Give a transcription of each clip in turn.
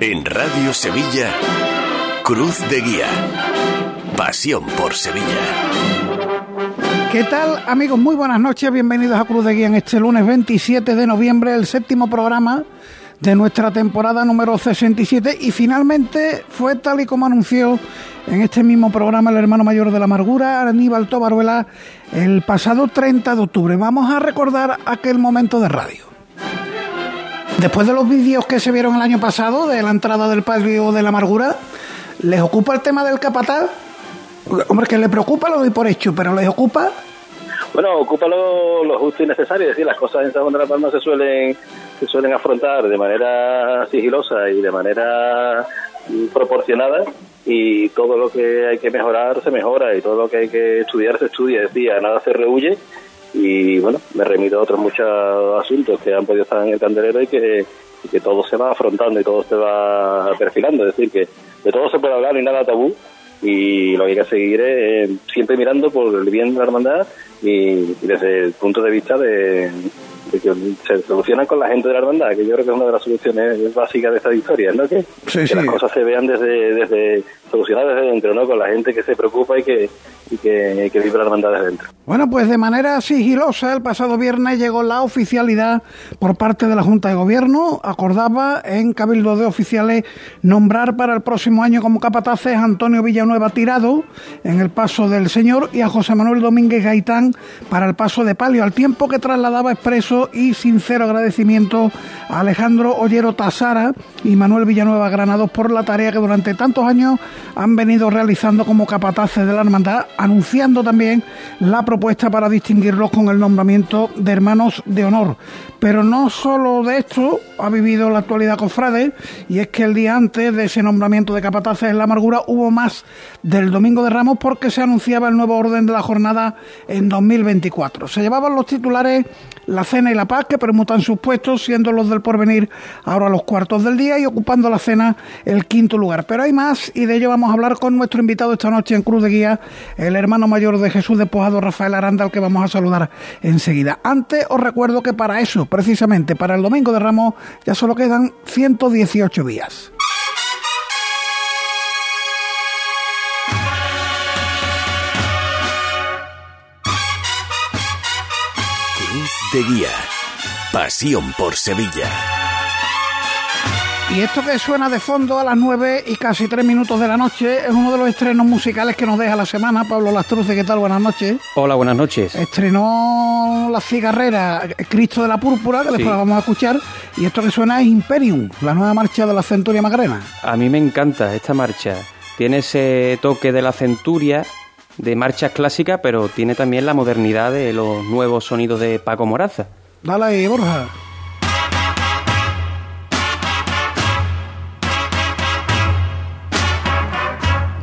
En Radio Sevilla, Cruz de Guía. Pasión por Sevilla. ¿Qué tal amigos? Muy buenas noches, bienvenidos a Cruz de Guía en este lunes 27 de noviembre, el séptimo programa de nuestra temporada número 67 y finalmente fue tal y como anunció en este mismo programa el hermano mayor de la amargura, Aníbal Tobaruela, el pasado 30 de octubre. Vamos a recordar aquel momento de radio. Después de los vídeos que se vieron el año pasado de la entrada del patio de la amargura, ¿les ocupa el tema del capataz? Hombre, que le preocupa lo doy por hecho, pero ¿les ocupa? Bueno, ocupa lo, justo y necesario, es decir, las cosas en San de la Palma se suelen, se suelen afrontar de manera sigilosa y de manera proporcionada y todo lo que hay que mejorar se mejora y todo lo que hay que estudiar se estudia, decía, nada se rehuye y bueno, me remito a otros muchos asuntos que han podido estar en el candelero y que, que todo se va afrontando y todo se va perfilando, es decir, que de todo se puede hablar y nada tabú. Y lo que hay que seguir es siempre mirando por el bien de la hermandad y desde el punto de vista de, de que se solucionan con la gente de la hermandad, que yo creo que es una de las soluciones básicas de esta historia, ¿no? Que, las cosas se vean desde, desde solucionadas desde dentro, ¿no? Con la gente que se preocupa y que, y que, que vive la hermandad desde dentro. Bueno, pues de manera sigilosa, el pasado viernes llegó la oficialidad por parte de la Junta de Gobierno. Acordaba en Cabildo de Oficiales nombrar para el próximo año como capataces a Antonio Villanueva Tirado en el paso del Señor y a José Manuel Domínguez Gaitán para el paso de Palio, al tiempo que trasladaba expreso y sincero agradecimiento a Alejandro Ollero Tasara y Manuel Villanueva Granados por la tarea que durante tantos años han venido realizando como capataces de la hermandad, anunciando también la propuesta para distinguirlos con el nombramiento de hermanos de honor. Pero no solo de esto ha vivido la actualidad cofrade, y es que el día antes de ese nombramiento de capataces en la amargura hubo más del Domingo de Ramos porque se anunciaba el nuevo orden de la jornada en 2024. Se llevaban los titulares la cena y la paz que permutan sus puestos, siendo los del porvenir ahora los cuartos del día y ocupando la cena el quinto lugar. Pero hay más y de ello vamos a hablar con nuestro invitado esta noche en Cruz de Guía, el hermano mayor de Jesús Despojado, Rafael Aranda, al que vamos a saludar enseguida. Antes os recuerdo que para eso, precisamente para el Domingo de Ramos, ya solo quedan 118 días. Cruz de Guía. Pasión por Sevilla. Y esto que suena de fondo a las 9 y casi 3 minutos de la noche es uno de los estrenos musicales que nos deja la semana. Pablo Lastruce, ¿qué tal? Buenas noches. Hola, buenas noches. Estrenó La Cigarrera, Cristo de la Púrpura, que después la vamos a escuchar. Y esto que suena es Imperium, la nueva marcha de la Centuria Magrena. A mí me encanta esta marcha. Tiene ese toque de la Centuria, de marchas clásicas, pero tiene también la modernidad de los nuevos sonidos de Paco Moraza. Dale Borja.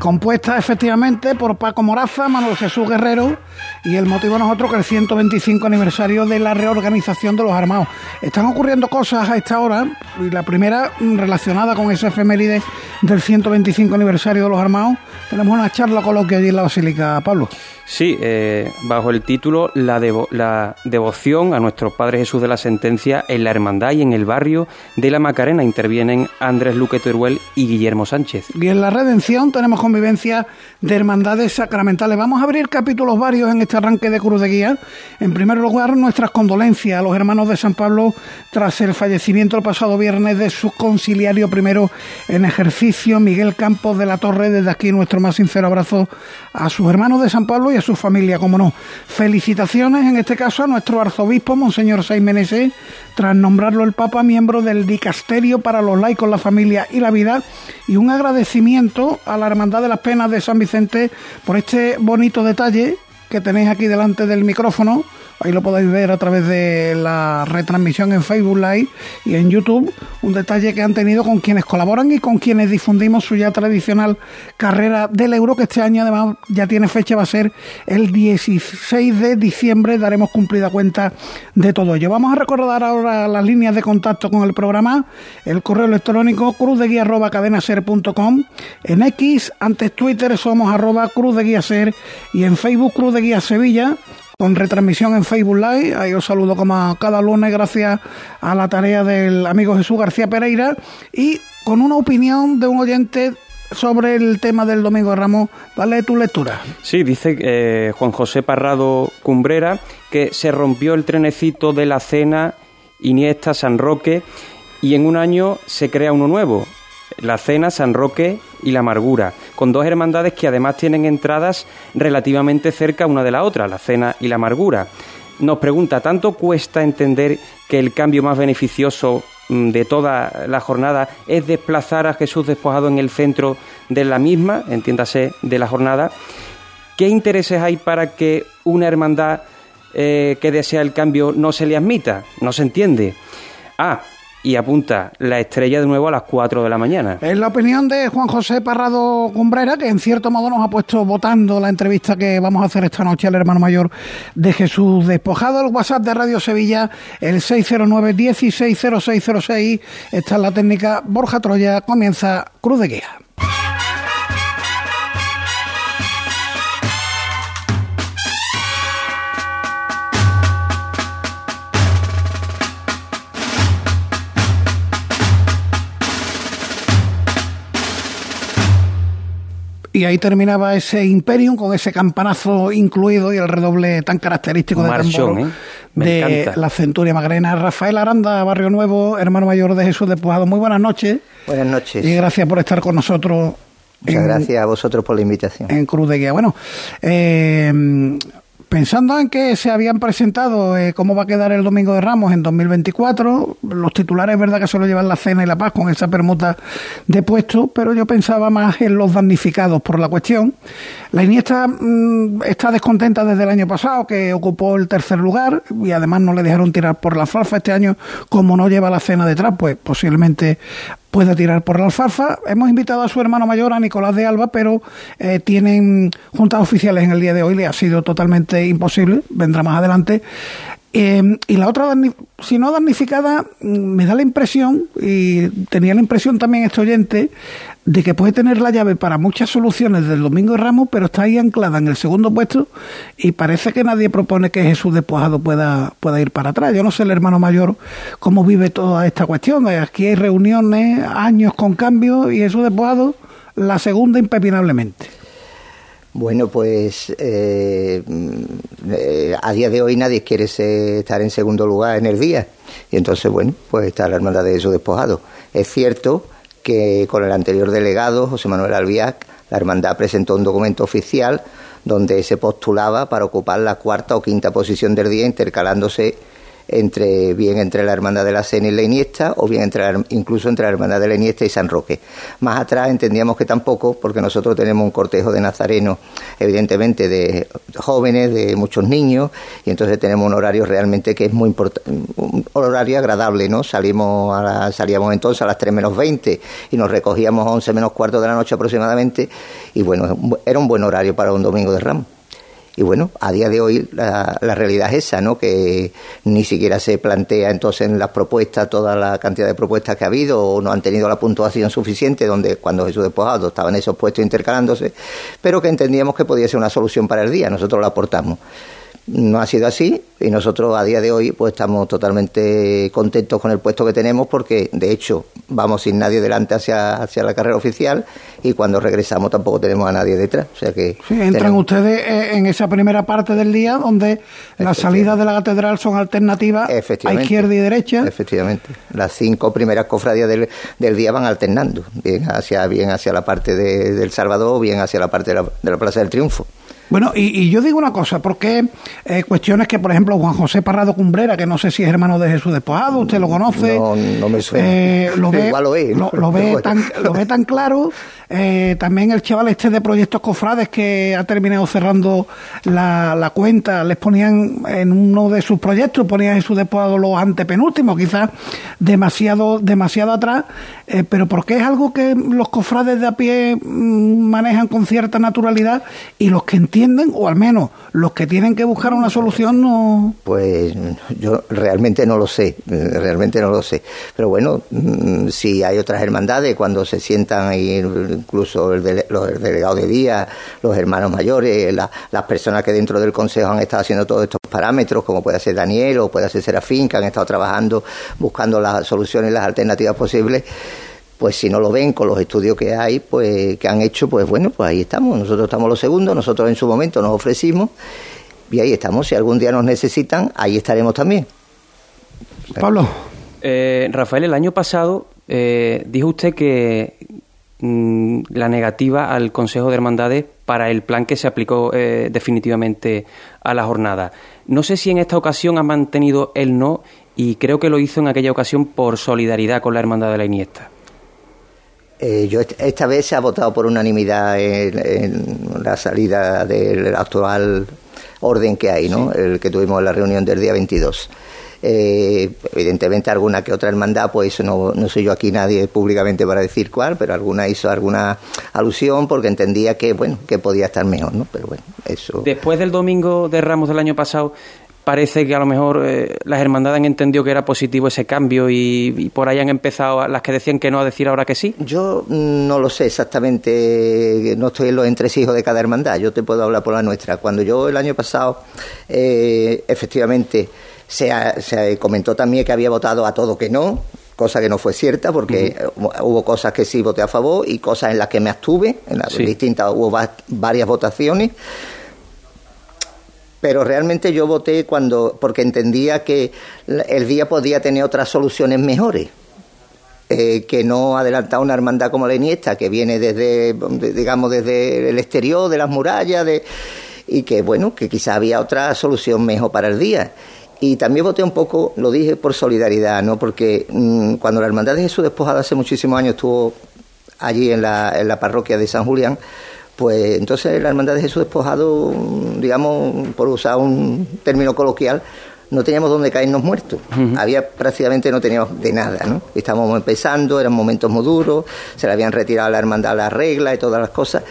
Compuesta efectivamente por Paco Moraza, Manuel Jesús Guerrero y el motivo nosotros que el 125 aniversario de la reorganización de los armados. Están ocurriendo cosas a esta hora y la primera relacionada con esa efeméride del 125 aniversario de los armados. Tenemos una charla coloquia allí en la Basílica, Pablo. Sí, eh, bajo el título la, la devoción a nuestro Padre Jesús de la Sentencia en la Hermandad y en el barrio de la Macarena intervienen Andrés Luque Teruel y Guillermo Sánchez. Y en la Redención tenemos convivencia de hermandades sacramentales. Vamos a abrir capítulos varios en este arranque de Cruz de Guía. En primer lugar, nuestras condolencias a los hermanos de San Pablo tras el fallecimiento el pasado viernes de su conciliario primero en ejercicio, Miguel Campos de la Torre. Desde aquí nuestro más sincero abrazo a sus hermanos de San Pablo a su familia, como no. Felicitaciones en este caso a nuestro arzobispo, Monseñor Saimenese, tras nombrarlo el Papa miembro del Dicasterio para los laicos, la familia y la vida, y un agradecimiento a la Hermandad de las Penas de San Vicente por este bonito detalle que tenéis aquí delante del micrófono Ahí lo podéis ver a través de la retransmisión en Facebook Live y en YouTube. Un detalle que han tenido con quienes colaboran y con quienes difundimos su ya tradicional carrera del euro, que este año además ya tiene fecha, va a ser el 16 de diciembre. Daremos cumplida cuenta de todo ello. Vamos a recordar ahora las líneas de contacto con el programa. El correo electrónico cruz. En X, antes Twitter, somos arroba cruz de guía ser y en Facebook cruz de guía Sevilla con retransmisión en Facebook Live. Ahí os saludo como cada lunes gracias a la tarea del amigo Jesús García Pereira y con una opinión de un oyente sobre el tema del Domingo de Ramos. Dale tu lectura. Sí, dice eh, Juan José Parrado Cumbrera que se rompió el trenecito de la cena Iniesta San Roque y en un año se crea uno nuevo, la Cena, San Roque y la Amargura, con dos hermandades que además tienen entradas relativamente cerca una de la otra, la Cena y la Amargura. Nos pregunta, ¿tanto cuesta entender que el cambio más beneficioso mm, de toda la jornada es desplazar a Jesús despojado en el centro de la misma, entiéndase, de la jornada? ¿Qué intereses hay para que una hermandad eh, que desea el cambio no se le admita? No se entiende. Ah, y apunta la estrella de nuevo a las 4 de la mañana. Es la opinión de Juan José Parrado Cumbrera, que en cierto modo nos ha puesto votando la entrevista que vamos a hacer esta noche al hermano mayor de Jesús Despojado. El WhatsApp de Radio Sevilla, el 609-160606. Está en la técnica Borja Troya. Comienza Cruz de Guía. Y ahí terminaba ese Imperium con ese campanazo incluido y el redoble tan característico de tambor ¿eh? de la Centuria Magrena. Rafael Aranda, Barrio Nuevo, hermano mayor de Jesús de Pujado. Muy buenas noches. Buenas noches. Y gracias por estar con nosotros. Muchas gracias a vosotros por la invitación. En Cruz de Guía. Bueno, eh, Pensando en que se habían presentado eh, cómo va a quedar el Domingo de Ramos en 2024, los titulares es verdad que solo llevan la cena y la paz con esa permuta de puesto, pero yo pensaba más en los damnificados por la cuestión. La Iniesta mm, está descontenta desde el año pasado, que ocupó el tercer lugar y además no le dejaron tirar por la falfa este año, como no lleva la cena detrás, pues posiblemente pueda tirar por la alfalfa. Hemos invitado a su hermano mayor, a Nicolás de Alba, pero eh, tienen juntas oficiales en el día de hoy, le ha sido totalmente imposible, vendrá más adelante. Eh, y la otra, si no damnificada, me da la impresión, y tenía la impresión también este oyente, de que puede tener la llave para muchas soluciones del Domingo de Ramos, pero está ahí anclada en el segundo puesto y parece que nadie propone que Jesús Despojado pueda, pueda ir para atrás. Yo no sé el hermano mayor cómo vive toda esta cuestión. Aquí hay reuniones, años con cambios y Jesús Despojado la segunda impepinablemente. Bueno, pues eh, eh, a día de hoy nadie quiere estar en segundo lugar en el día. Y entonces, bueno, pues está la hermandad de Jesús Despojado. Es cierto que con el anterior delegado, José Manuel Albiac, la hermandad presentó un documento oficial donde se postulaba para ocupar la cuarta o quinta posición del día, intercalándose entre bien entre la Hermandad de la Cena y la Iniesta o bien entre incluso entre la Hermandad de la Iniesta y San Roque. Más atrás entendíamos que tampoco, porque nosotros tenemos un cortejo de nazarenos, evidentemente de jóvenes, de muchos niños, y entonces tenemos un horario realmente que es muy importante, un horario agradable, ¿no? Salimos a salíamos entonces a las 3 menos 20 y nos recogíamos a 11 menos cuarto de la noche aproximadamente, y bueno, era un buen horario para un domingo de Ramos. Y bueno, a día de hoy la, realidad es esa, ¿no? Que ni siquiera se plantea entonces en las propuestas toda la cantidad de propuestas que ha habido o no han tenido la puntuación suficiente donde cuando Jesús Despojado estaba en esos puestos intercalándose, pero que entendíamos que podía ser una solución para el día, nosotros la aportamos. No ha sido así y nosotros a día de hoy pues estamos totalmente contentos con el puesto que tenemos porque de hecho vamos sin nadie delante hacia, hacia la carrera oficial y cuando regresamos tampoco tenemos a nadie detrás. O sea que sí, entran ustedes eh, en esa primera parte del día donde las salidas de la catedral son alternativas a izquierda y derecha. Efectivamente. Las cinco primeras cofradías del, del día van alternando, bien hacia, bien hacia la parte de, del Salvador, bien hacia la parte de la, de la Plaza del Triunfo. Bueno, y, yo digo una cosa, porque eh, cuestiones que, por ejemplo, Juan José Parrado Cumbrera, que no sé si es hermano de Jesús Despojado, usted lo conoce. No, no me suena. Eh, lo ve, lo, ve tan, lo ve tan claro. Eh, también el chaval este de Proyectos Cofrades que ha terminado cerrando la, la, cuenta, les ponían en uno de sus proyectos, ponían Jesús Despojado los antepenúltimos, quizás demasiado, demasiado atrás, eh, pero porque es algo que los cofrades de a pie mm, manejan con cierta naturalidad y los que entienden, o al menos los que tienen que buscar una solución no... Pues yo realmente no lo sé, realmente no lo sé. Pero bueno, mm, si hay otras hermandades, cuando se sientan ahí, incluso el los delegados de día, los hermanos mayores, las personas que dentro del Consejo han estado haciendo todos estos parámetros, como puede ser Daniel o puede ser Serafín, que han estado trabajando buscando las soluciones las alternativas posibles, pues si no lo ven con los estudios que hay, pues que han hecho, pues bueno, pues ahí estamos. Nosotros estamos los segundos, nosotros en su momento nos ofrecimos y ahí estamos. Si algún día nos necesitan, ahí estaremos también. Pablo. Eh, Rafael, el año pasado eh, dijo usted que mm, la negativa al Consejo de Hermandades para el plan que se aplicó eh, definitivamente a la jornada. No sé si en esta ocasión ha mantenido el no y creo que lo hizo en aquella ocasión por solidaridad con la Hermandad de la Iniesta. Eh, yo esta vez se ha votado por unanimidad en, la salida del actual orden que hay, ¿no? El que tuvimos en la reunión del día 22. Eh, evidentemente alguna que otra hermandad, pues no, no soy yo aquí nadie públicamente para decir cuál, pero alguna hizo alguna alusión porque entendía que bueno que podía estar mejor, ¿no? Pero bueno, eso. Después del domingo de Ramos del año pasado, parece que a lo mejor eh, las hermandades han entendido que era positivo ese cambio y, por ahí han empezado las que decían que no a decir ahora que sí. Yo no lo sé exactamente, no estoy en los entresijos de cada hermandad, yo te puedo hablar por la nuestra. Cuando yo el año pasado, eh, efectivamente, se, se comentó también que había votado a todo que no, cosa que no fue cierta porque hubo cosas que sí voté a favor y cosas en las que me abstuve, en las distintas hubo varias votaciones pero realmente yo voté cuando porque entendía que el día podía tener otras soluciones mejores. Eh, que no adelantar una hermandad como la Iniesta, que viene desde, digamos, desde el exterior de las murallas, de, y que, bueno, que quizá había otra solución mejor para el día. Y también voté un poco, lo dije por solidaridad, ¿no? Porque mm, cuando la Hermandad de Jesús Despojada hace muchísimos años estuvo allí en la, en la parroquia de San Julián, pues entonces la Hermandad de Jesús Despojado, digamos, por usar un término coloquial, no teníamos donde caernos muertos. Había prácticamente no teníamos de nada, ¿no? Estábamos empezando, eran momentos muy duros, se le habían retirado a la hermandad las reglas y todas las cosas,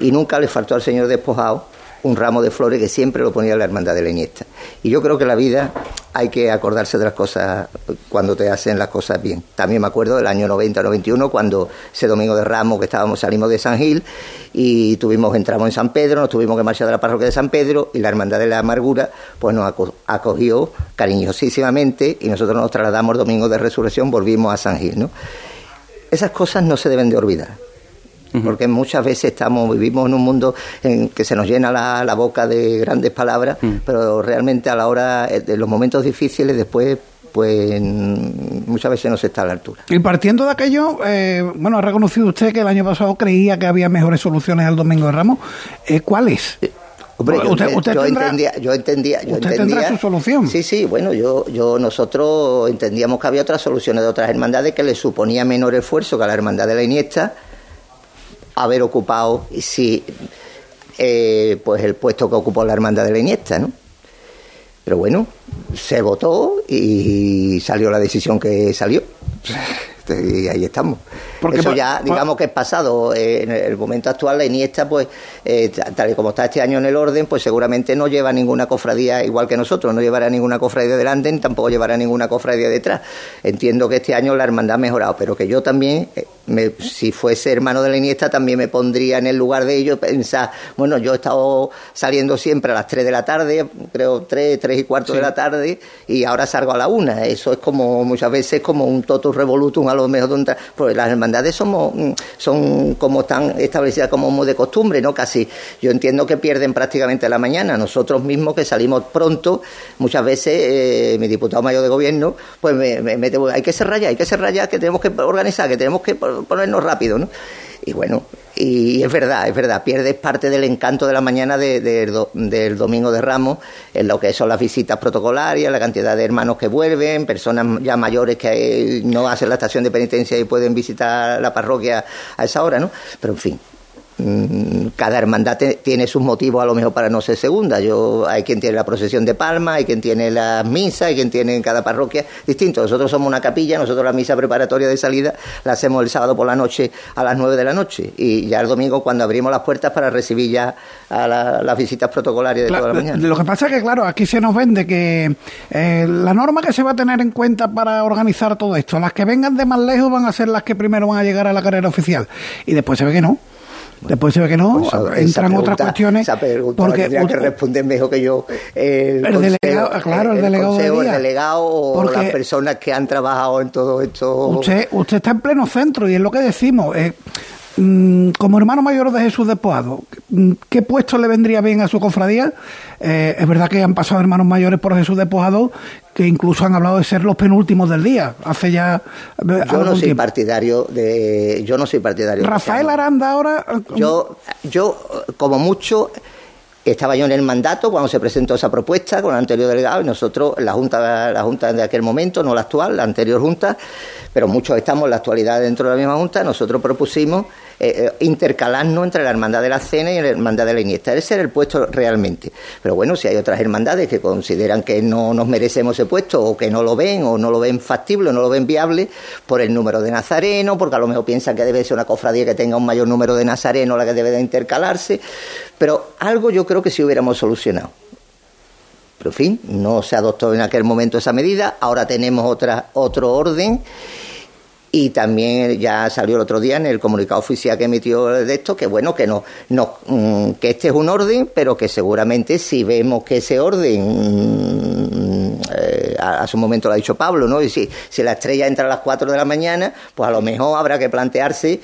y nunca le faltó al Señor despojado un ramo de flores que siempre lo ponía la hermandad de la Iniesta. Y yo creo que la vida hay que acordarse de las cosas cuando te hacen las cosas bien. También me acuerdo del año 90-91 cuando ese domingo de Ramos que estábamos salimos de San Gil y tuvimos entramos en San Pedro, nos tuvimos que marchar de la parroquia de San Pedro y la hermandad de la amargura pues nos acogió cariñosísimamente y nosotros nos trasladamos domingo de resurrección, volvimos a San Gil, ¿no? Esas cosas no se deben de olvidar porque muchas veces estamos vivimos en un mundo en que se nos llena la, boca de grandes palabras, mm. pero realmente a la hora de los momentos difíciles después pues muchas veces no se está a la altura. Y partiendo de aquello, eh, bueno, ha reconocido usted que el año pasado creía que había mejores soluciones al Domingo de Ramos. Eh, ¿Cuáles? Eh, hombre, usted, yo, entendía, yo entendía, yo usted tendrá su solución. Sí, sí, bueno, yo, yo nosotros entendíamos que había otras soluciones de otras hermandades que le suponía menor esfuerzo que a la hermandad de la Iniesta haber ocupado si eh, pues el puesto que ocupó la hermandad de la Iniesta, ¿no? Pero bueno, se votó y salió la decisión que salió. y ahí estamos. Porque Eso ya, digamos que es pasado. En el momento actual, la Iniesta, pues, eh, tal y como está este año en el orden, pues seguramente no lleva ninguna cofradía igual que nosotros, no llevará ninguna cofradía delante ni tampoco llevará ninguna cofradía detrás. Entiendo que este año la hermandad ha mejorado, pero que yo también, eh, si fuese hermano de la Iniesta, también me pondría en el lugar de ellos, pensar, bueno, yo he estado saliendo siempre a las 3 de la tarde, creo 3, 3 y cuarto de la tarde, y ahora salgo a la 1. Eso es como muchas veces como un totus revolutum a lo mejor, pues las hermandades somos, mm, son como están establecidas como de costumbre, ¿no? Casi, yo entiendo que pierden prácticamente la mañana. Nosotros mismos que salimos pronto, muchas veces eh, mi diputado mayor de gobierno, pues me, me, hay que cerrar ya, hay que cerrar ya, que tenemos que organizar, que tenemos que ponernos rápido, ¿no? Y bueno, y es verdad, es verdad, pierdes parte del encanto de la mañana del domingo de Ramos en lo que son las visitas protocolarias, la cantidad de hermanos que vuelven, personas ya mayores que no hacen la estación de penitencia y pueden visitar la parroquia a esa hora, ¿no? Pero en fin, cada hermandad tiene sus motivos a lo mejor para no ser segunda. Yo Hay quien tiene la procesión de palma, hay quien tiene la misa, hay quien tiene en cada parroquia distinto. Nosotros somos una capilla, nosotros la misa preparatoria de salida la hacemos el sábado por la noche a las nueve de la noche y ya el domingo cuando abrimos las puertas para recibir ya a las visitas protocolarias de toda la mañana. Lo que pasa es que, claro, aquí se nos vende que eh, la norma que se va a tener en cuenta para organizar todo esto, las que vengan de más lejos van a ser las que primero van a llegar a la carrera oficial y después se ve que no. Después se ve que no, pues entran otras cuestiones. porque que responder mejor que yo. El, delegado, claro, el, delegado. el delegado o las personas que han trabajado en todo esto. Usted, usted está en pleno centro y es lo que decimos. Eh, como hermano mayor de Jesús Despoado, mm, ¿qué puesto le vendría bien a su cofradía? Eh, es verdad que han pasado hermanos mayores por Jesús Despoado que incluso han hablado de ser los penúltimos del día. Hace ya. Eh, yo no soy partidario de. Yo no soy partidario. Rafael Aranda ahora. Yo, yo, como mucho. Estaba yo en el mandato cuando se presentó esa propuesta con el anterior delegado y nosotros, la Junta, la Junta de aquel momento, no la actual, la anterior Junta, pero muchos estamos en la actualidad dentro de la misma Junta, nosotros propusimos eh, eh, intercalarnos entre la Hermandad de la Cena y la Hermandad de la Iniesta. Ese era el puesto realmente. Pero bueno, si hay otras hermandades que consideran que no nos merecemos ese puesto o que no lo ven o no lo ven factible o no lo ven viable por el número de nazareno, porque a lo mejor piensan que debe ser una cofradía que tenga un mayor número de nazareno la que debe de intercalarse. Pero algo yo creo que sí hubiéramos solucionado. Pero en fin, no se adoptó en aquel momento esa medida, ahora tenemos otra, otro orden y también ya salió el otro día en el comunicado oficial que emitió de esto que bueno que no, no mm, que este es un orden pero que seguramente si vemos que ese orden mm, eh, a, su momento lo ha dicho Pablo no y si, si la estrella entra a las 4 de la mañana pues a lo mejor habrá que plantearse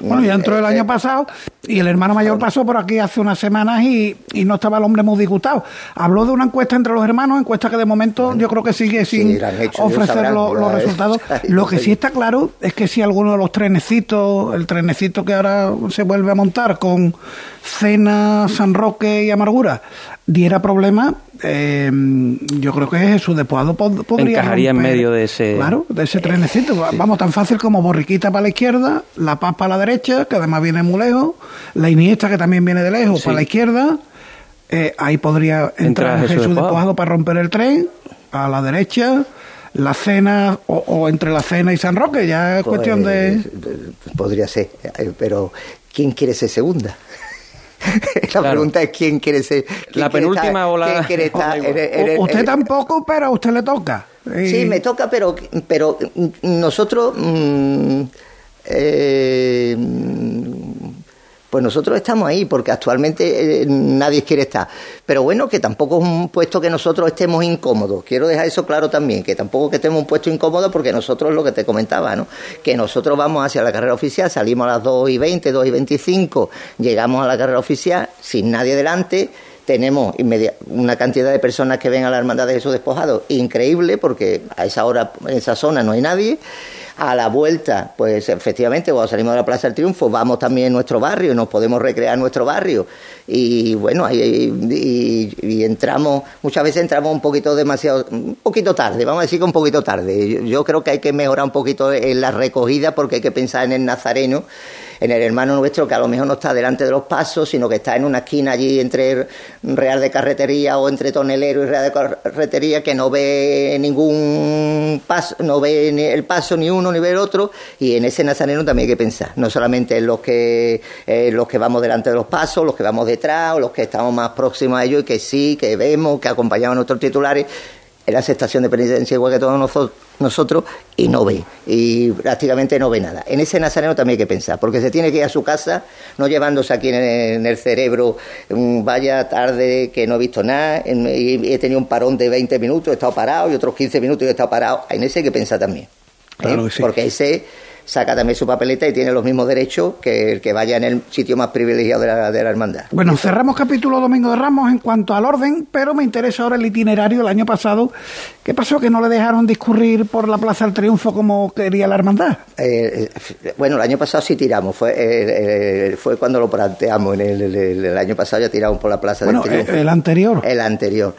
bueno, ya entró el año pasado y el hermano mayor pasó por aquí hace unas semanas y, y, no estaba el hombre muy disgustado. Habló de una encuesta entre los hermanos, encuesta que de momento yo creo que sigue sin ofrecer los, resultados. Lo que sí está claro es que si alguno de los trenecitos, el trenecito que ahora se vuelve a montar con Cena, San Roque y Amargura, diera problema, eh, yo creo que Jesús de podría. Encajaría en medio de ese. Claro, de ese trenecito. Vamos, tan fácil como Borriquita para la izquierda, La Paz para la derecha, que además viene muy lejos, la Iniesta, que también viene de lejos, para la izquierda. Eh, ahí podría entrar Jesús, de para romper el tren, a la derecha la cena o, entre la cena y San Roque, ya es cuestión de... Pues, podría ser, eh, pero ¿quién quiere ser segunda? la pregunta es quién quiere ser. la penúltima o la. usted tampoco, pero a usted le toca. Sí, me toca, pero, pero nosotros. Mm, eh, pues nosotros estamos ahí, porque actualmente eh, nadie quiere estar. Pero bueno, que tampoco es un puesto que nosotros estemos incómodos. Quiero dejar eso claro también, que tampoco que estemos un puesto incómodo, porque nosotros lo que te comentaba, ¿no? Que nosotros vamos hacia la carrera oficial, salimos a las 2 y 20, 2 y 25, llegamos a la carrera oficial sin nadie delante tenemos una cantidad de personas que ven a la Hermandad de Jesús Despojado increíble, porque a esa hora en esa zona no hay nadie. A la vuelta, pues efectivamente, cuando salimos de la Plaza del Triunfo, vamos también a nuestro barrio, nos podemos recrear en nuestro barrio. Y bueno, ahí y, entramos, muchas veces entramos un poquito demasiado, un poquito tarde, vamos a decir que un poquito tarde. Yo creo que hay que mejorar un poquito en la recogida porque hay que pensar en el nazareno en el hermano nuestro que a lo mejor no está delante de los pasos, sino que está en una esquina allí entre Real de Carretería o entre Tonelero y Real de Carretería, que no ve ningún paso, no ve ni el paso ni uno ni ve el otro, y en ese nazareno también hay que pensar, no solamente en los que, los que vamos delante de los pasos, los que vamos detrás, o los que estamos más próximos a ellos y que sí, que vemos, que acompañamos a nuestros titulares, en la estación de penitencia igual que todos nosotros nosotros y no ve, y prácticamente no ve nada. En ese nazareno también hay que pensar, porque se tiene que ir a su casa, no llevándose aquí en el, cerebro, vaya tarde que no he visto nada, y he tenido un parón de 20 minutos, he estado parado, y otros 15 minutos y he estado parado. En ese hay que pensar también. ¿eh? Porque ese saca también su papeleta y tiene los mismos derechos que el que vaya en el sitio más privilegiado de la, de la hermandad. Bueno, cerramos capítulo Domingo de Ramos en cuanto al orden, pero me interesa ahora el itinerario del año pasado. ¿Qué pasó que no le dejaron discurrir por la Plaza del Triunfo como quería la hermandad? Eh, eh, bueno, el año pasado sí tiramos, fue, eh, fue cuando lo planteamos, en el, año pasado ya tiramos por la Plaza del Triunfo. El anterior. El anterior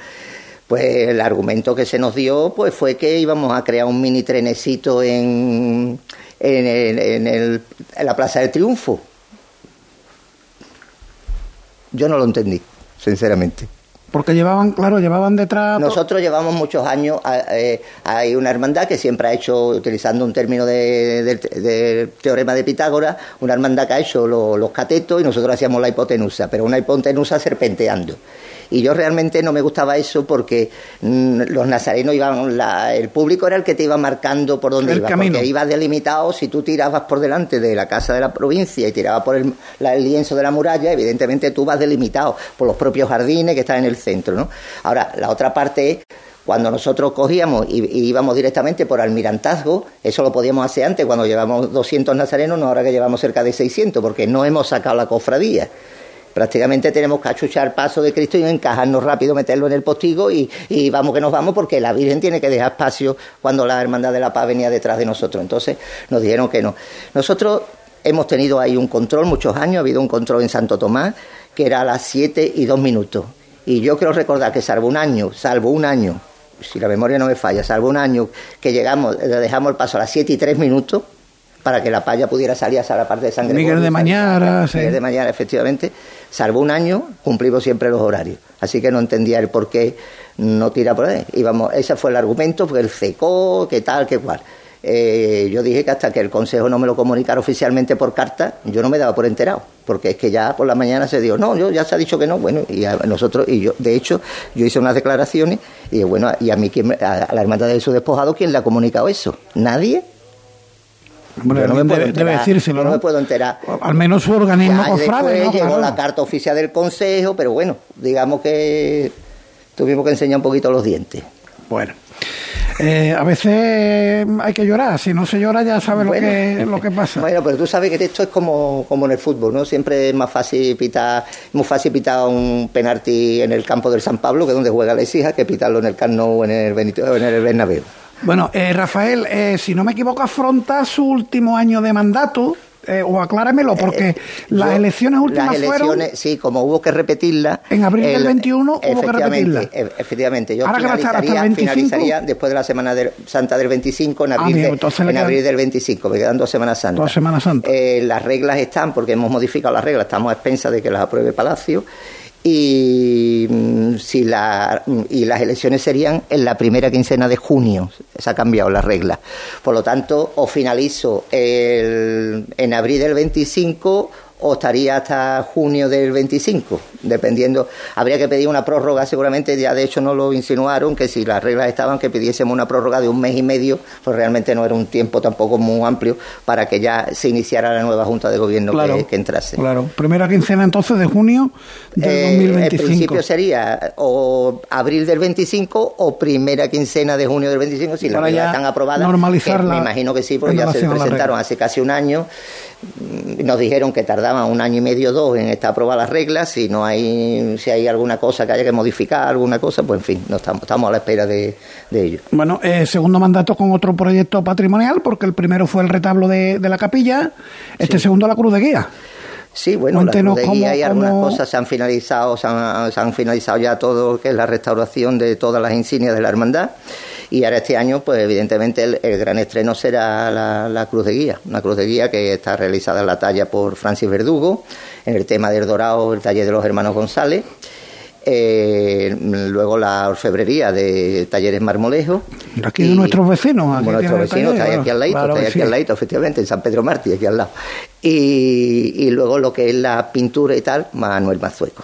pues el argumento que se nos dio pues fue que íbamos a crear un mini trenecito en, en, el, en, la Plaza del Triunfo. Yo no lo entendí, sinceramente. Porque llevaban, claro, llevaban detrás... Nosotros llevamos muchos años, eh, hay una hermandad que siempre ha hecho, utilizando un término del de, teorema de Pitágoras, una hermandad que ha hecho los catetos y nosotros hacíamos la hipotenusa, pero una hipotenusa serpenteando. Y yo realmente no me gustaba eso porque mm, los nazarenos iban, el público era el que te iba marcando por dónde iba, porque iba delimitado, si tú tirabas por delante de la casa de la provincia y tirabas por el, lienzo de la muralla, evidentemente tú vas delimitado por los propios jardines que están en el centro, ¿no? Ahora, la otra parte es cuando nosotros cogíamos y, íbamos directamente por almirantazgo, eso lo podíamos hacer antes, cuando llevamos 200 nazarenos, no ahora que llevamos cerca de 600, porque no hemos sacado la cofradía prácticamente tenemos que achuchar paso de Cristo y encajarnos rápido, meterlo en el postigo y, vamos que nos vamos porque la Virgen tiene que dejar espacio cuando la Hermandad de la Paz venía detrás de nosotros. Entonces nos dijeron que no. Nosotros hemos tenido ahí un control muchos años, ha habido un control en Santo Tomás que era a las 7 y 2 minutos. Y yo quiero recordar que salvo un año, salvo un año, si la memoria no me falla, salvo un año que llegamos, le dejamos el paso a las 7 y 3 minutos, para que la palla pudiera salir hacia la parte de sangre. Miguel de Mañara, Miguel de Mañara, efectivamente. Salvo un año, cumplimos siempre los horarios. Así que no entendía el por qué no tira por ahí. Íbamos, ese fue el argumento, porque el secó, qué tal, qué cual. Eh, yo dije que hasta que el Consejo no me lo comunicara oficialmente por carta, yo no me daba por enterado, porque es que ya por la mañana se dijo, no, yo ya se ha dicho que no, bueno, y a nosotros, y yo, de hecho, yo hice unas declaraciones, y bueno, y a mí, a la Hermandad de su despojado, ¿quién le ha comunicado eso? ¿Nadie? Bueno, no me debe, decírselo, ¿no? me puedo enterar. Al menos su organismo cofrade, llegó la carta oficial del Consejo, pero bueno, digamos que tuvimos que enseñar un poquito los dientes. Bueno. Eh, a veces hay que llorar, si no se llora ya sabe lo, que, lo que pasa. Bueno, pero tú sabes que esto es como, como en el fútbol, ¿no? Siempre es más fácil pitar, muy fácil pitar un penalti en el campo del San Pablo, que es donde juega la hija, que pitarlo en el Camp o en el, Benito, en el Bernabéu. Bueno, eh, Rafael, eh, si no me equivoco, afronta su último año de mandato. Eh, o acláramelo, porque las elecciones últimas las elecciones, Sí, como hubo que repetirla... En abril del 21 hubo que repetirla. Efectivamente, yo finalizaría, finalizaría, después de la Semana Santa del 25, en ah, abril, en abril del 25, me quedan dos Semanas Santas. Dos Semanas Santas. las reglas están, porque hemos modificado las reglas, estamos a expensas de que las apruebe Palacio, y mm, si la, y las elecciones serían en la primera quincena de junio. Se ha cambiado la regla. Por lo tanto o finalizo el, en abril del 25 o estaría hasta junio del 25, dependiendo. Habría que pedir una prórroga, seguramente, ya de hecho no lo insinuaron, que si las reglas estaban, que pidiésemos una prórroga de un mes y medio, pues realmente no era un tiempo tampoco muy amplio para que ya se iniciara la nueva Junta de Gobierno que, entrase. Claro, primera quincena entonces de junio del 2025. Eh, el principio sería o abril del 25 o primera quincena de junio del 25, si las reglas están aprobadas. Normalizarla. me imagino que sí, porque ya se presentaron hace casi un año nos dijeron que tardaban un año y medio dos en estar aprobadas las reglas. Si no hay si hay alguna cosa que haya que modificar alguna cosa pues en fin no estamos, estamos a la espera de, ello. Bueno eh, segundo mandato con otro proyecto patrimonial porque el primero fue el retablo de, la capilla este segundo la cruz de guía. Sí, bueno, la cruz de guía y algunas cosas se han finalizado, se han, se han finalizado ya todo que es la restauración de todas las insignias de la hermandad. Y ahora este año, pues evidentemente el, gran estreno será la, Cruz de Guía, una Cruz de Guía que está realizada en la talla por Francis Verdugo, en el tema del dorado, el taller de los hermanos González. Eh, luego la orfebrería de Talleres Marmolejo. Aquí de nuestros vecinos. Aquí nuestros vecinos, está aquí al lado, está aquí al lado, efectivamente, en San Pedro Martí, aquí al lado. Y, y luego lo que es la pintura y tal, Manuel Mazueco.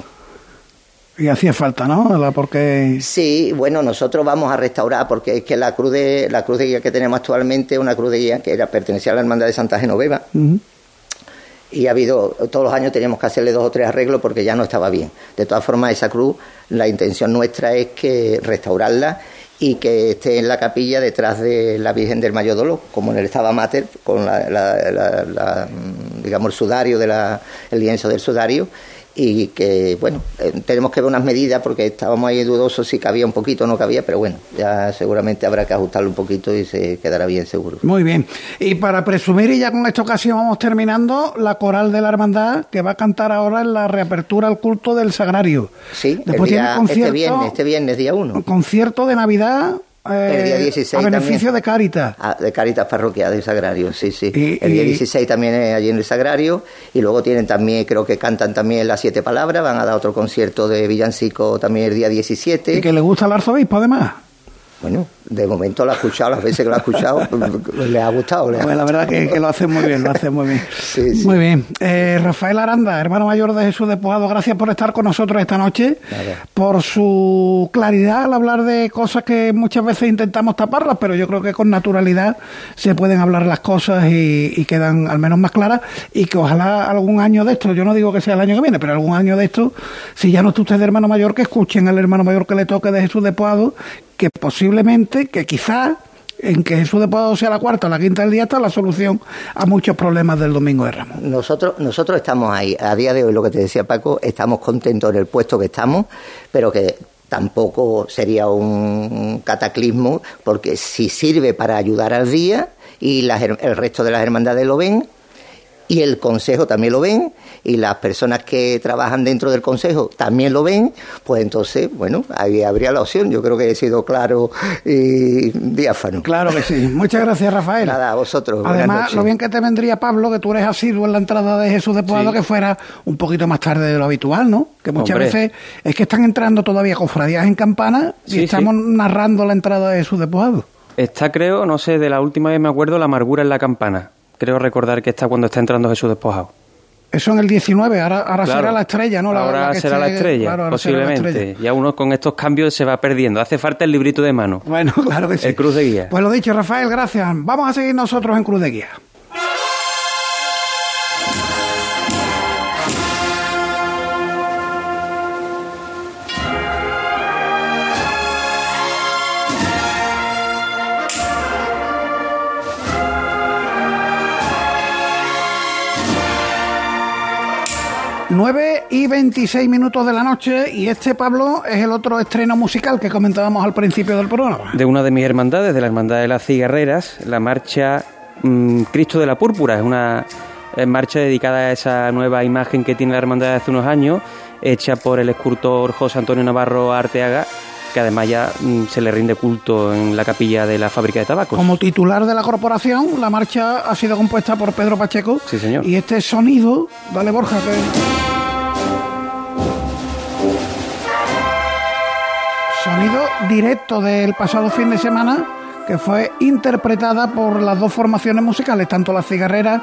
Y hacía falta, ¿no? Porque... Sí, bueno, nosotros vamos a restaurar, porque es que la cruz de, la cruz de guía que tenemos actualmente es una cruz de guía que era, pertenecía a la Hermandad de Santa Genoveva. Y ha habido, todos los años teníamos que hacerle dos o tres arreglos porque ya no estaba bien. De todas formas, esa cruz, la intención nuestra es que restaurarla y que esté en la capilla detrás de la Virgen del Mayor Dolor, como en el Estaba Mater, con la, digamos, el sudario, de el lienzo del sudario, y que, bueno, eh, tenemos que ver unas medidas porque estábamos ahí dudosos si cabía un poquito o no cabía, pero bueno, ya seguramente habrá que ajustarlo un poquito y se quedará bien seguro. Muy bien. Y para presumir, y ya con esta ocasión vamos terminando, la coral de la hermandad que va a cantar ahora en la reapertura al culto del sagrario. Sí, Después tiene este concierto, este viernes, este viernes, día uno. Concierto de Navidad el día 16 a beneficio de Cáritas. Ah, de Cáritas Parroquial del Sagrario, sí, sí. el día 16 también es allí en el Sagrario. Y luego tienen también, creo que cantan también las siete palabras. Van a dar otro concierto de villancico también el día 17. Y que le gusta al arzobispo, además. Bueno, de momento lo ha escuchado, las veces que lo ha escuchado, le ha gustado. Pues la verdad que, que, lo hace muy bien, lo hace muy bien. Muy bien. Eh, Rafael Aranda, hermano mayor de Jesús de Pujado, gracias por estar con nosotros esta noche, por su claridad al hablar de cosas que muchas veces intentamos taparlas, pero yo creo que con naturalidad se pueden hablar las cosas y, y quedan al menos más claras y que ojalá algún año de esto, yo no digo que sea el año que viene, pero algún año de esto, si ya no está usted de hermano mayor, que escuchen al hermano mayor que le toque de Jesús de Pujado, que posiblemente, que quizá en que Jesús de Pujado sea la cuarta o la quinta del día está la solución a muchos problemas del Domingo de Ramos. Nosotros, nosotros estamos ahí. A día de hoy, lo que te decía Paco, estamos contentos en el puesto que estamos, pero que tampoco sería un cataclismo, porque si sirve para ayudar al día y el resto de las hermandades lo ven, y el Consejo también lo ven y las personas que trabajan dentro del Consejo también lo ven, pues entonces, bueno, ahí habría la opción. Yo creo que he sido claro y diáfano. Claro que sí. Muchas gracias, Rafael. Nada, a vosotros. Además, lo bien que te vendría, Pablo, que tú eres asiduo en la entrada de Jesús de que fuera un poquito más tarde de lo habitual, ¿no? Que muchas veces es que están entrando todavía cofradías en campana y estamos narrando la entrada de Jesús de. Está, creo, no sé, de la última vez me acuerdo, la amargura en la campana creo recordar que está cuando está entrando Jesús despojado. Eso en el 19, ahora, ahora será la estrella, ¿no? ahora será la estrella, posiblemente. Ya uno con estos cambios se va perdiendo. Hace falta el librito de mano. Bueno, claro que sí. El Cruz de Guía. Pues lo dicho, Rafael, gracias. Vamos a seguir nosotros en Cruz de Guía. 9 y 26 minutos de la noche y este, Pablo, es el otro estreno musical que comentábamos al principio del programa. De una de mis hermandades, de la Hermandad de las Cigarreras, la marcha mm, Cristo de la Púrpura. Es una eh, marcha dedicada a esa nueva imagen que tiene la hermandad de hace unos años, hecha por el escultor José Antonio Navarro Arteaga que además ya mm, se le rinde culto en la capilla de la fábrica de tabaco. Como titular de la corporación, la marcha ha sido compuesta por Pedro Pacheco. Sí, señor. Y este sonido, dale Borja, que... Sonido directo del pasado fin de semana que fue interpretada por las dos formaciones musicales, tanto la cigarrera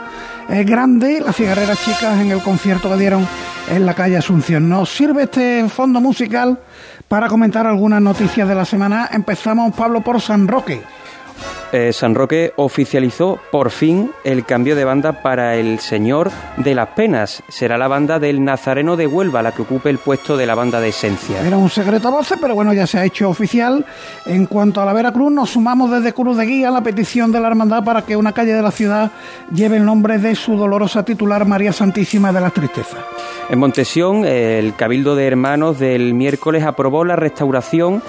eh, grande, las cigarreras chicas en el concierto que dieron en la calle Asunción. Nos sirve este fondo musical para comentar algunas noticias de la semana, empezamos, Pablo, por San Roque. Eh, San Roque oficializó por fin el cambio de banda para el Señor de las Penas. Será la banda del Nazareno de Huelva la que ocupe el puesto de la banda de Esencia. Era un secreto a voces, pero bueno, ya se ha hecho oficial. En cuanto a la Veracruz, nos sumamos desde Cruz de Guía a la petición de la hermandad para que una calle de la ciudad lleve el nombre de su dolorosa titular María Santísima de las Tristezas. En Montesión, el Cabildo de Hermanos del miércoles aprobó la restauración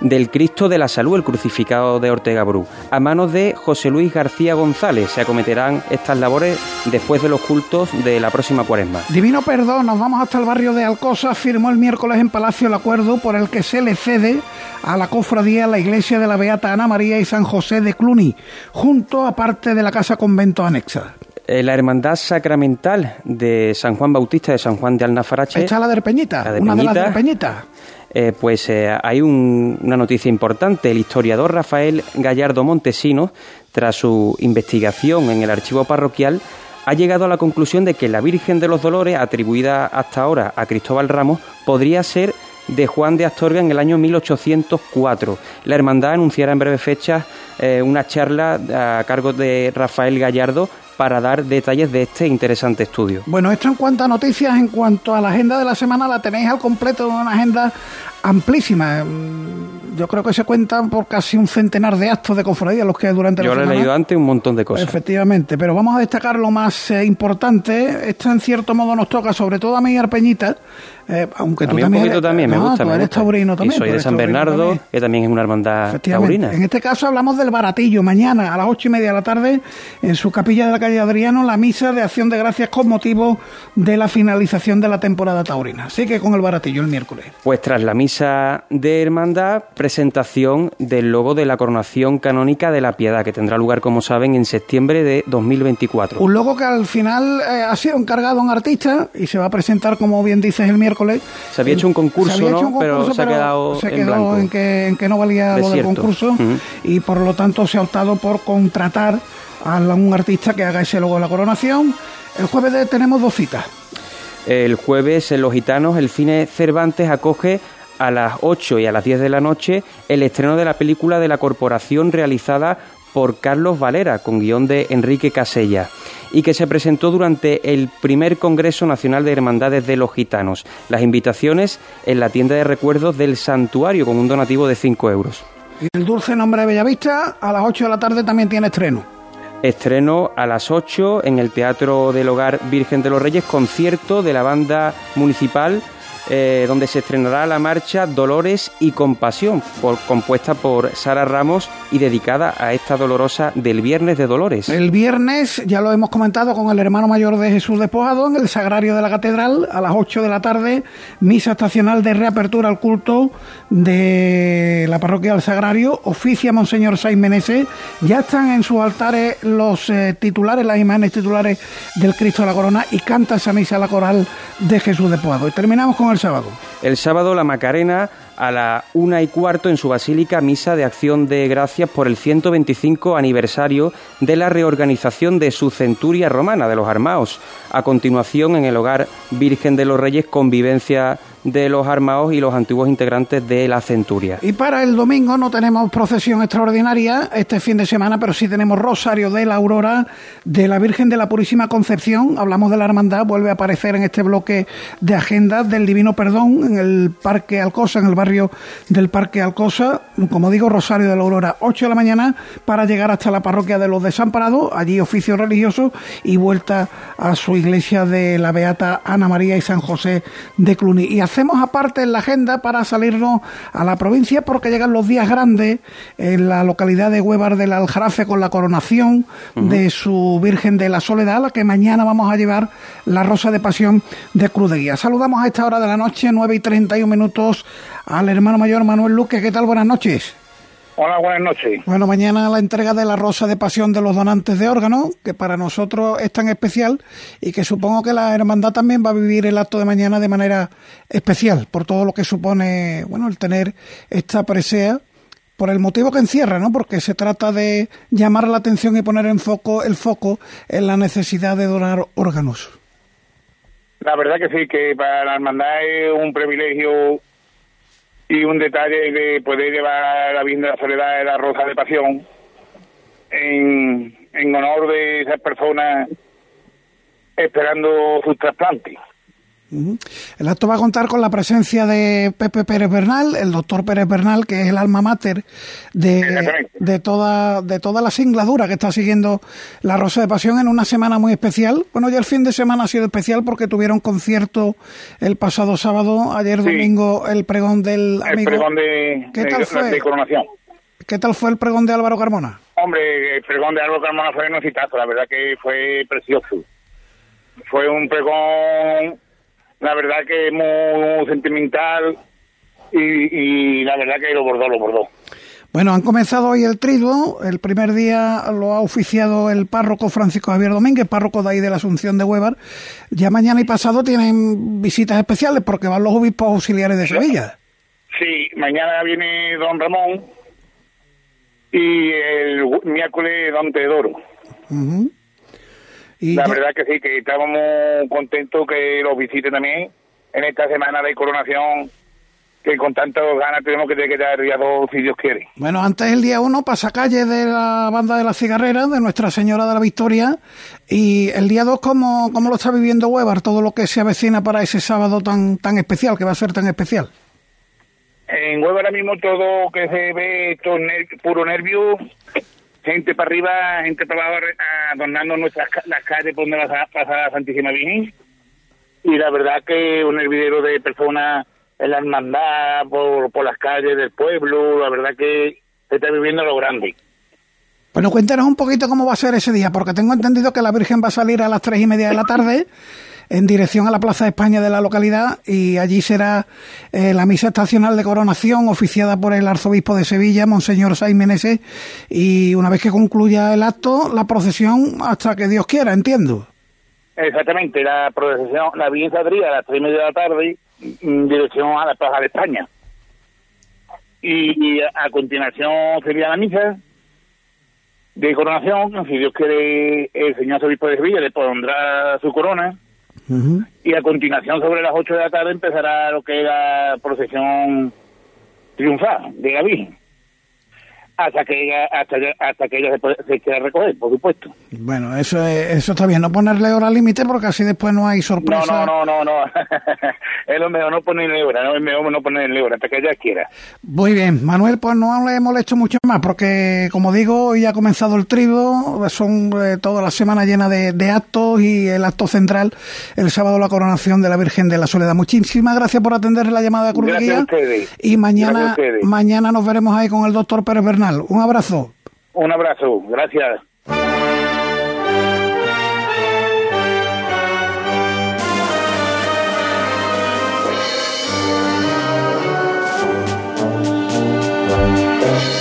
del Cristo de la Salud, el crucificado de Ortega Bru, a manos de José Luis García González. Se acometerán estas labores después de los cultos de la próxima cuaresma. Divino perdón, nos vamos hasta el barrio de Alcosa. Firmó el miércoles en Palacio el acuerdo por el que se le cede a la cofradía la iglesia de la Beata Ana María y San José de Cluny, junto a parte de la casa convento anexa la hermandad sacramental de San Juan Bautista de San Juan de Alnafarache. Está la de Peñita, una de las de Peñita. Eh, pues eh, hay una noticia importante. El historiador Rafael Gallardo Montesino, tras su investigación en el archivo parroquial, ha llegado a la conclusión de que la Virgen de los Dolores, atribuida hasta ahora a Cristóbal Ramos, podría ser de Juan de Astorga en el año 1804. La hermandad anunciará en breve fecha eh, una charla a cargo de Rafael Gallardo para dar detalles de este interesante estudio. Bueno, esto en cuanto a noticias, en cuanto a la agenda de la semana, la tenéis al completo, una agenda amplísima. Yo creo que se cuentan por casi un centenar de actos de cofradía los que durante Yo la semana. Yo he leído antes un montón de cosas. Efectivamente, pero vamos a destacar lo más eh, importante. Esto en cierto modo nos toca, sobre todo a mí, Arpeñita, eh, aunque tú también, eres, también me ah, gusta. Tú eres taurino también. Y soy de San Bernardo, que también es una hermandad taurina. En este caso hablamos del Baratillo. Mañana a las ocho y media de la tarde, en su capilla de la calle Adriano, la misa de acción de gracias con motivo de la finalización de la temporada taurina. Así que con el Baratillo el miércoles. Pues tras la misa de hermandad, presentación del logo de la coronación canónica de la Piedad, que tendrá lugar, como saben, en septiembre de 2024. Un logo que al final eh, ha sido encargado un artista y se va a presentar, como bien dices, el miércoles. Se había hecho un concurso, ¿no? pero se ha quedado, se quedó en, que, en que no valía lo del concurso y por lo tanto se ha optado por contratar a un artista que haga ese logo de la coronación. El jueves tenemos dos citas. El jueves en Los Gitanos el cine Cervantes acoge a las 8 y a las 10 de la noche el estreno de la película de la corporación realizada por Carlos Valera con guion de Enrique Casella y que se presentó durante el primer Congreso Nacional de Hermandades de los Gitanos. Las invitaciones en la tienda de recuerdos del santuario con un donativo de 5 euros. Y el Dulce Nombre de Bellavista a las 8 de la tarde también tiene estreno. Estreno a las 8 en el Teatro del Hogar Virgen de los Reyes, concierto de la banda municipal eh, donde se estrenará la marcha Dolores y Compasión, compuesta por Sara Ramos y dedicada a esta dolorosa del Viernes de Dolores. El viernes, ya lo hemos comentado con el hermano mayor de Jesús despojado en el Sagrario de la Catedral, a las 8 de la tarde, misa estacional de reapertura al culto de la parroquia del Sagrario, oficia Monseñor Saiz Menese, ya están en sus altares los eh, titulares, las imágenes titulares del Cristo de la Corona y canta esa misa la coral de Jesús despojado. Y terminamos con el El sábado la Macarena a la una y cuarto en su basílica misa de acción de gracias por el 125 aniversario de la reorganización de su centuria romana de los armaos. A continuación en el hogar Virgen de los Reyes convivencia de los armados y los antiguos integrantes de la centuria. Y para el domingo no tenemos procesión extraordinaria este fin de semana, pero sí tenemos Rosario de la Aurora de la Virgen de la Purísima Concepción. Hablamos de la hermandad, vuelve a aparecer en este bloque de agenda del Divino Perdón en el Parque Alcosa, en el barrio del Parque Alcosa. Como digo, Rosario de la Aurora, 8 de la mañana para llegar hasta la parroquia de los Desamparados, allí oficio religioso y vuelta a su iglesia de la Beata Ana María y San José de Cluny. Hacemos aparte en la agenda para salirnos a la provincia porque llegan los días grandes en la localidad de Huevar del Aljarafe con la coronación de su Virgen de la Soledad, la que mañana vamos a llevar la Rosa de Pasión de Cruz de Guía. Saludamos a esta hora de la noche, 9 y 31 minutos, al hermano mayor Manuel Luque. ¿Qué tal? Buenas noches. Hola, buenas noches. Bueno, mañana la entrega de la Rosa de Pasión de los donantes de órganos, que para nosotros es tan especial y que supongo que la hermandad también va a vivir el acto de mañana de manera especial, por todo lo que supone, bueno, el tener esta presea, por el motivo que encierra, ¿no? Porque se trata de llamar la atención y poner en foco el foco en la necesidad de donar órganos. La verdad que sí, que para la hermandad es un privilegio y un detalle de poder llevar a la Virgen de la Soledad de la Rosa de Pasión en, en honor de esas personas esperando sus trasplantes. El acto va a contar con la presencia de Pepe Pérez Bernal, el doctor Pérez Bernal, que es el alma mater de, de, toda, de toda la singladura que está siguiendo la Rosa de Pasión en una semana muy especial. Bueno, ya el fin de semana ha sido especial porque tuvieron concierto el pasado sábado, ayer domingo el pregón del amigo. El pregón de, ¿Qué tal fue? coronación. ¿Qué tal fue el pregón de Álvaro Carmona? Hombre, el pregón de Álvaro Carmona fue un citazo, la verdad que fue precioso. Fue un pregón la verdad que es muy, sentimental y, la verdad que lo bordó, lo bordó. Bueno, han comenzado hoy el triduo. El primer día lo ha oficiado el párroco Francisco Javier Domínguez, párroco de ahí de la Asunción de Huevar. Ya mañana y pasado tienen visitas especiales porque van los obispos auxiliares de Sevilla. Sí, mañana viene don Ramón y el miércoles don Teodoro la verdad que sí, que estábamos contentos que los visiten también en esta semana de coronación que con tantas ganas tenemos que quedar día dos si Dios quiere. Bueno, antes el día uno pasa calle de la banda de la cigarrera, de Nuestra Señora de la Victoria, y el día dos, ¿cómo, cómo lo está viviendo Weber? Todo lo que se avecina para ese sábado tan, tan especial, que va a ser tan especial. En Weber ahora mismo todo que se ve, todo puro nervio, gente para arriba, gente para abajo, adornando nuestras las calles por donde va a pasar la Santísima Virgen. Y la verdad que un hervidero de personas en la hermandad, por, por las calles del pueblo, la verdad que se está viviendo lo grande. Bueno, cuéntanos un poquito cómo va a ser ese día, porque tengo entendido que la Virgen va a salir a las tres y media de la tarde en dirección a la Plaza de España de la localidad y allí será eh, la misa estacional de coronación oficiada por el arzobispo de Sevilla, Monseñor Saiz Meneses, y una vez que concluya el acto, la procesión hasta que Dios quiera, entiendo. Exactamente, la procesión, la Virgen saldría a las tres y media de la tarde en dirección a la Plaza de España. Y, a continuación sería la misa de coronación, si Dios quiere, el señor obispo de Sevilla le pondrá su corona. Y a continuación, sobre las 8 de la tarde, empezará lo que es la procesión triunfal de la hasta que ella hasta, hasta que ella se, quiera recoger, por supuesto. Bueno, eso eso está bien, no ponerle hora límite porque así después no hay sorpresa. No, no, no, no, no. es lo mejor no ponerle hora, no es mejor no ponerle hora hasta que ella quiera. Muy bien, Manuel, pues no le molesto mucho más porque, como digo, hoy ha comenzado el trigo, son eh, toda la semana llena de, actos y el acto central, el sábado la coronación de la Virgen de la Soledad. Muchísimas gracias por atender la llamada de Cruz Y mañana, mañana nos veremos ahí con el doctor Pérez Bernal. Un abrazo. Un abrazo, gracias.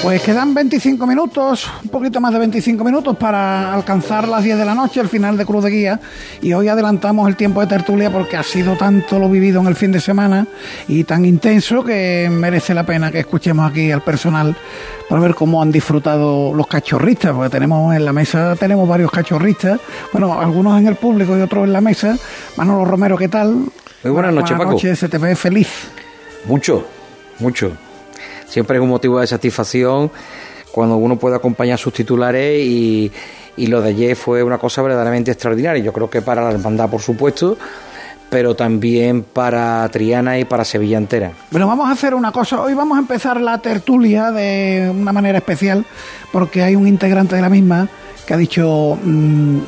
Pues quedan 25 minutos, un poquito más de 25 minutos para alcanzar las 10 de la noche, el final de Cruz de Guía. Y hoy adelantamos el tiempo de tertulia porque ha sido tanto lo vivido en el fin de semana y tan intenso que merece la pena que escuchemos aquí al personal para ver cómo han disfrutado los cachorristas, porque tenemos en la mesa, tenemos varios cachorristas, bueno, algunos en el público y otros en la mesa. Manolo Romero, ¿qué tal? Muy buenas noches, buenas noches, se te ve feliz. Mucho, mucho. Siempre es un motivo de satisfacción cuando uno puede acompañar sus titulares y, y lo de ayer fue una cosa verdaderamente extraordinaria. Yo creo que para la hermandad, por supuesto, pero también para Triana y para Sevilla entera. Bueno, vamos a hacer una cosa. Hoy vamos a empezar la tertulia de una manera especial porque hay un integrante de la misma que ha dicho... Mm,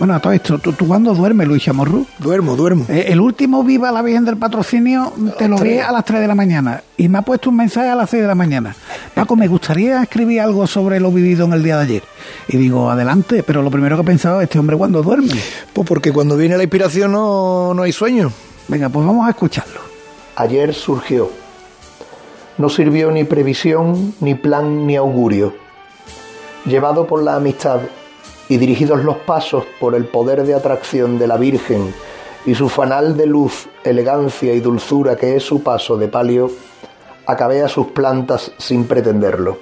bueno, a todo esto, ¿tú, cuándo duermes, Luis Chamorru? Duermo, duermo. Eh, el último Viva la Virgen del Patrocinio te lo vi a las 3 de la mañana y me ha puesto un mensaje a las 6 de la mañana. Paco, me gustaría escribir algo sobre lo vivido en el día de ayer. Y digo, adelante, pero lo primero que he pensado, este hombre, ¿cuándo duerme? Pues porque cuando viene la inspiración no, no hay sueño. Venga, pues vamos a escucharlo. Ayer surgió. No sirvió ni previsión, ni plan, ni augurio. Llevado por la amistad y dirigidos los pasos por el poder de atracción de la Virgen y su fanal de luz, elegancia y dulzura que es su paso de palio, acabé a sus plantas sin pretenderlo.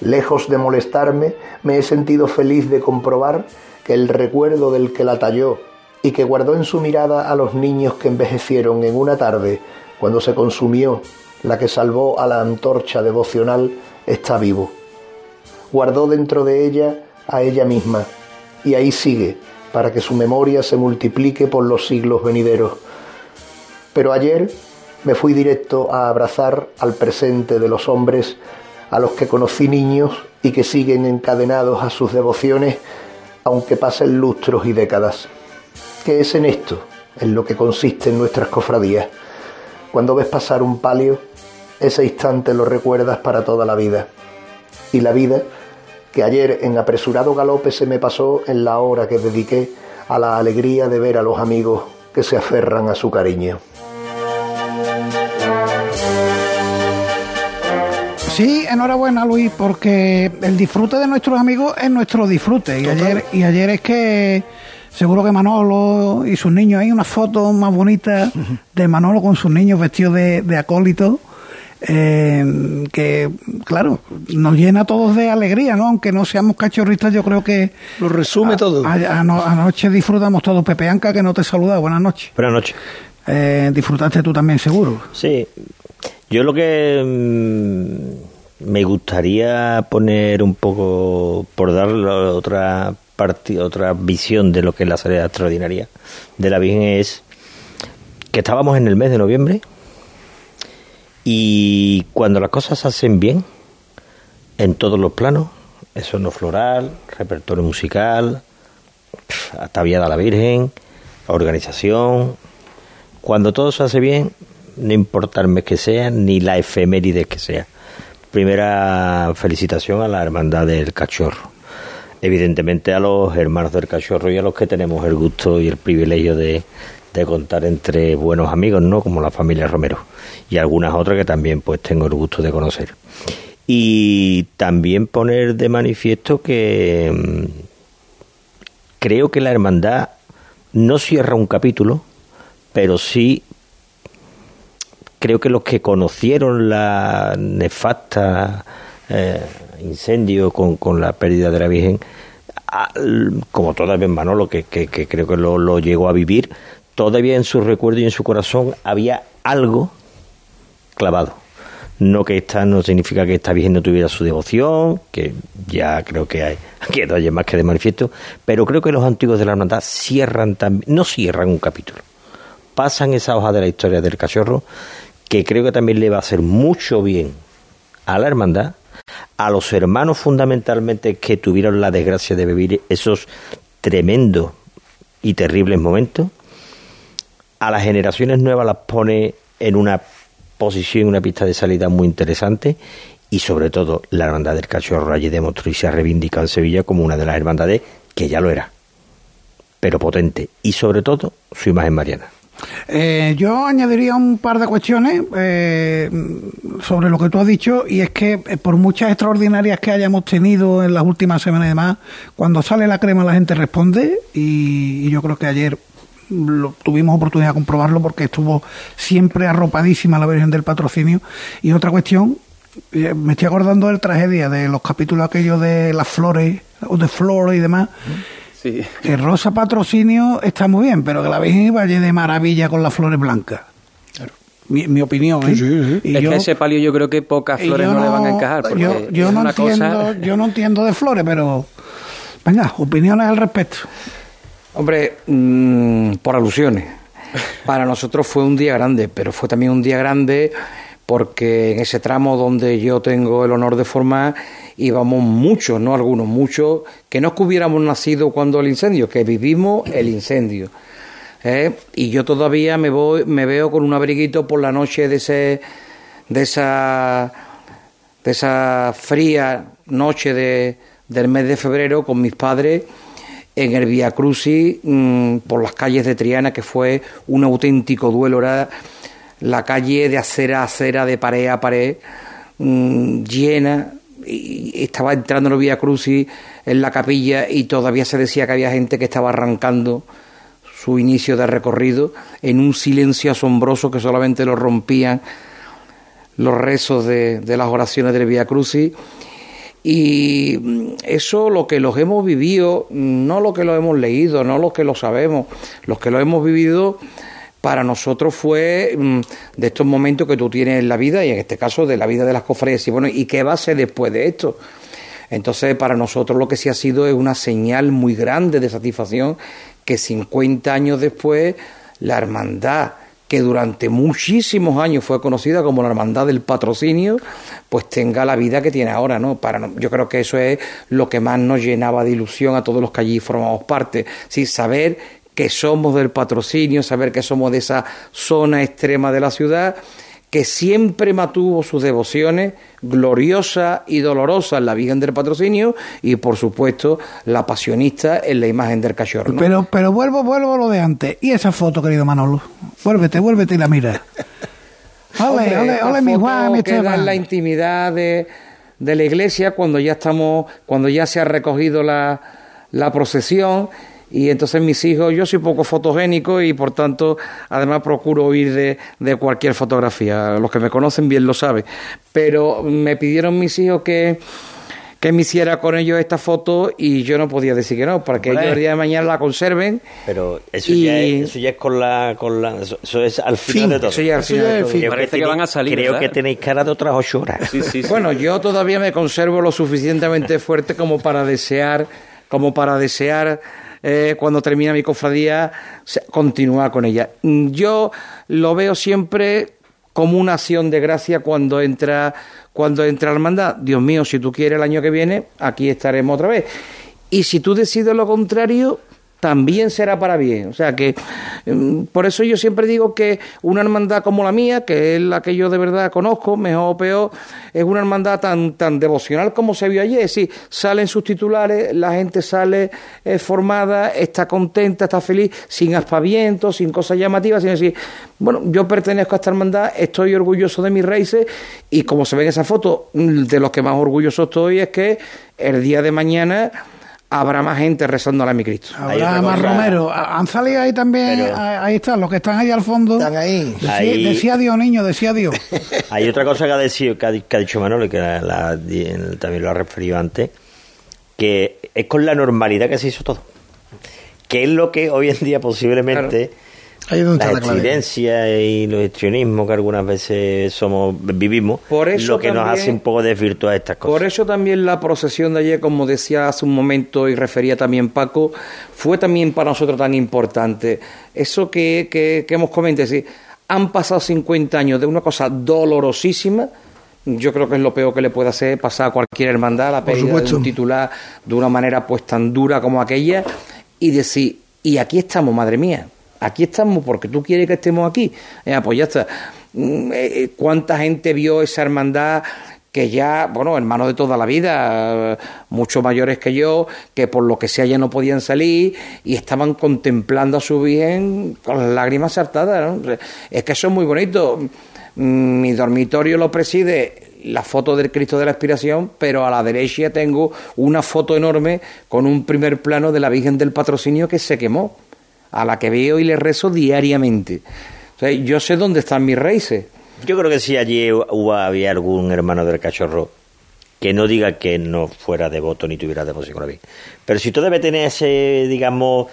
Lejos de molestarme, me he sentido feliz de comprobar que el recuerdo del que la talló y que guardó en su mirada a los niños que envejecieron en una tarde cuando se consumió la que salvó a la antorcha devocional está vivo. Guardó dentro de ella a ella misma, y ahí sigue, para que su memoria se multiplique por los siglos venideros. Pero ayer me fui directo a abrazar al presente de los hombres, a los que conocí niños y que siguen encadenados a sus devociones, aunque pasen lustros y décadas. ¿Qué es en esto? En lo que consiste en nuestras cofradías. Cuando ves pasar un palio, ese instante lo recuerdas para toda la vida. Y la vida que ayer en apresurado galope se me pasó en la hora que dediqué a la alegría de ver a los amigos que se aferran a su cariño. Sí, enhorabuena Luis, porque el disfrute de nuestros amigos es nuestro disfrute. Y ayer, y ayer es que seguro que Manolo y sus niños, hay una foto más bonita de Manolo con sus niños vestidos de, de acólito eh, que, claro, nos llena a todos de alegría, ¿no? Aunque no seamos cachorristas, yo creo que... Lo resume todo. anoche disfrutamos todos. Pepe Anca, que no te saluda, buenas noches. Buenas noches. Eh, disfrutaste tú también, seguro. Sí. Yo lo que mm, me gustaría poner un poco, por dar otra parte, otra visión de lo que es la salida extraordinaria de la Virgen es que estábamos en el mes de noviembre, y cuando las cosas se hacen bien, en todos los planos, eso no floral, repertorio musical, ataviada a la Virgen, organización, cuando todo se hace bien, no importa el mes que sea, ni la efeméride que sea. Primera felicitación a la Hermandad del Cachorro. evidentemente a los hermanos del cachorro y a los que tenemos el gusto y el privilegio de, de contar entre buenos amigos, ¿no? Como la familia Romero y algunas otras que también pues tengo el gusto de conocer. Y también poner de manifiesto que mm, creo que la hermandad no cierra un capítulo, pero sí creo que los que conocieron la nefasta eh, incendio con, con, la pérdida de la Virgen, como todavía Manolo, que, que, que creo que lo, lo, llegó a vivir, todavía en su recuerdo y en su corazón había algo clavado. No que esta no significa que esta Virgen no tuviera su devoción, que ya creo que hay, que más que de manifiesto, pero creo que los antiguos de la hermandad cierran también, no cierran un capítulo, pasan esa hoja de la historia del cachorro, que creo que también le va a hacer mucho bien a la hermandad, a los hermanos fundamentalmente que tuvieron la desgracia de vivir esos tremendos y terribles momentos, a las generaciones nuevas las pone en una posición, una pista de salida muy interesante y sobre todo la hermandad del cachorro allí demostró y se ha reivindicado en Sevilla como una de las hermandades que ya lo era, pero potente y sobre todo su imagen mariana. Eh, yo añadiría un par de cuestiones eh, sobre lo que tú has dicho y es que eh, por muchas extraordinarias que hayamos tenido en las últimas semanas y demás, cuando sale la crema la gente responde y yo creo que ayer lo, tuvimos oportunidad de comprobarlo porque estuvo siempre arropadísima la Virgen del Patrocinio. Y otra cuestión, eh, me estoy acordando de la tragedia de los capítulos aquellos de las flores, o de flores y demás. Sí. Que Rosa Patrocinio está muy bien, pero que la Virgen vaya de maravilla con las flores blancas. Mi, opinión. ¿eh? Y es que ese palio yo creo que pocas flores no, le van a encajar. yo, yo no entiendo, yo no entiendo de flores, pero venga, opiniones al respecto. Hombre, mmm, por alusiones. Para nosotros fue un día grande, pero fue también un día grande porque en ese tramo donde yo tengo el honor de formar íbamos muchos, no algunos, muchos, que no es que hubiéramos nacido cuando el incendio, que vivimos el incendio. ¿eh? Y yo todavía me voy, me veo con un abriguito por la noche de ese, de esa, de esa fría noche de, del mes de febrero con mis padres en el Via Crucis mm, por las calles de Triana, que fue un auténtico duelo. Era la calle de acera a acera, de pared a pared, mm, llena. Y estaba entrando el Via Crucis en la capilla y todavía se decía que había gente que estaba arrancando su inicio de recorrido en un silencio asombroso que solamente lo rompían los rezos de, de las oraciones del Via Crucis y mm, eso lo que los hemos vivido, no lo que lo hemos leído, no lo que lo sabemos, los que lo hemos vivido para nosotros fue mm, de estos momentos que tú tienes en la vida y en este caso de la vida de las cofradías y bueno, ¿y qué va a ser después de esto? Entonces, para nosotros lo que sí ha sido es una señal muy grande de satisfacción que 50 años después la hermandad que durante muchísimos años fue conocida como la Hermandad del Patrocinio, pues tenga la vida que tiene ahora, ¿no? Para, yo creo que eso es lo que más nos llenaba de ilusión a todos los que allí formamos parte, ¿sí? saber que somos del patrocinio, saber que somos de esa zona extrema de la ciudad que siempre mantuvo sus devociones gloriosa y dolorosa en la Virgen del Patrocinio y por supuesto la pasionista en la imagen del cachorro. Pero, pero vuelvo, vuelvo a lo de antes. ¿Y esa foto, querido Manolo? Vuélvete, vuélvete y la mira. Ole, ole, ole, mi Juan, mi queda en la intimidad de, de, la iglesia cuando ya estamos, cuando ya se ha recogido la, la procesión y entonces mis hijos, yo soy poco fotogénico y por tanto además procuro huir de, de, cualquier fotografía. Los que me conocen bien lo saben. Pero me pidieron mis hijos que, que me hiciera con ellos esta foto y yo no podía decir que no, para que ellos el día de mañana la conserven. Pero eso, ya, es, eso ya es con la... Con la eso, es al final de todo. Eso ya, al final de todo. Parece que, van a salir. Creo que tenéis cara de otras ocho horas. Sí, sí, bueno, yo todavía me conservo lo suficientemente fuerte como para desear, como para desear eh, cuando termina mi cofradía, continuar con ella. Yo lo veo siempre como una acción de gracia cuando entra, cuando entra la hermandad. Dios mío, si tú quieres el año que viene, aquí estaremos otra vez. Y si tú decides lo contrario, también será para bien. O sea que mm, por eso yo siempre digo que una hermandad como la mía, que es la que yo de verdad conozco, mejor o peor, es una hermandad tan, tan devocional como se vio ayer. Sí, salen sus titulares, la gente sale eh, formada, está contenta, está feliz, sin aspavientos, sin cosas llamativas, sin decir, bueno, yo pertenezco a esta hermandad, estoy orgulloso de mis raíces y como se ve en esa foto, mm, de los que más orgulloso estoy es que el día de mañana habrá más gente rezando a mi Cristo. Habrá más Romero. Han salido ahí también, ahí están, los que están ahí al fondo. Están ahí. Decía, Dios, niño, decía Dios. Hay otra cosa que ha, dicho, que ha, dicho Manolo, que también lo ha referido antes, que es con la normalidad que se hizo todo. Que es lo que hoy en día posiblemente la estridencia y los histrionismos que algunas veces somos vivimos, por eso lo que nos hace un poco desvirtuar estas cosas. Por eso también la procesión de ayer, como decía hace un momento y refería también Paco, fue también para nosotros tan importante. Eso que, que, hemos comentado, sí, han pasado 50 años de una cosa dolorosísima, yo creo que es lo peor que le puede hacer pasar a cualquier hermandad la pérdida de un titular de una manera pues tan dura como aquella y decir, y aquí estamos, madre mía, aquí estamos porque tú quieres que estemos aquí. Eh, pues ya está. Mm, eh, eh, ¿Cuánta gente vio esa hermandad? que ya, bueno, hermanos de toda la vida, mucho mayores que yo, que por lo que sea ya no podían salir y estaban contemplando a su bien con las lágrimas saltadas. Es que eso es muy bonito. Mm, mi dormitorio lo preside la foto del Cristo de la Expiración, pero a la derecha tengo una foto enorme con un primer plano de la Virgen del Patrocinio que se quemó a la que veo y le rezo diariamente. O sea, yo sé dónde están mis raíces. Yo creo que si allí hubo, había algún hermano del cachorro que no diga que no fuera devoto ni tuviera devoción con la Virgen. Pero si tú debes tener ese, digamos,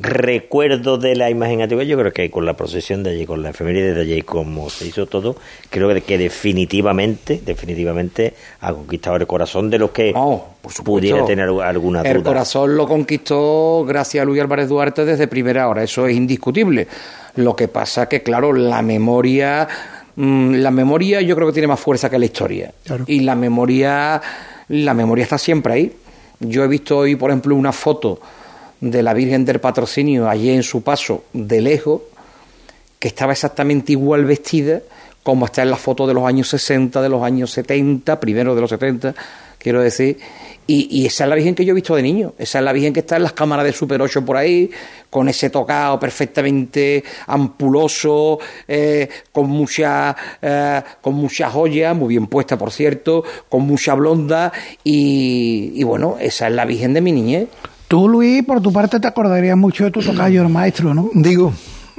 recuerdo de la imagen antigua, yo creo que con la procesión de allí, con la efeméride de allí, como se hizo todo, creo que, definitivamente, definitivamente ha conquistado el corazón de los que pudiera tener alguna duda. El corazón lo conquistó gracias a Luis Álvarez Duarte desde primera hora, eso es indiscutible. Lo que pasa que, claro, la memoria, mm, la memoria yo creo que tiene más fuerza que la historia. Y la memoria, la memoria está siempre ahí. Yo he visto hoy, por ejemplo, una foto de la Virgen del Patrocinio allí en su paso de lejos, que estaba exactamente igual vestida como está en la foto de los años 60, de los años 70, primero de los 70, quiero decir. Y, esa es la Virgen que yo he visto de niño. Esa es la Virgen que está en las cámaras de Super 8 por ahí, con ese tocado perfectamente ampuloso, eh, con mucha eh, con mucha joya, muy bien puesta, por cierto, con mucha blonda. Y, y bueno, esa es la Virgen de mi niñez. Tú, Luis, por tu parte te acordarías mucho de tu tocayo, el maestro, ¿no? Digo,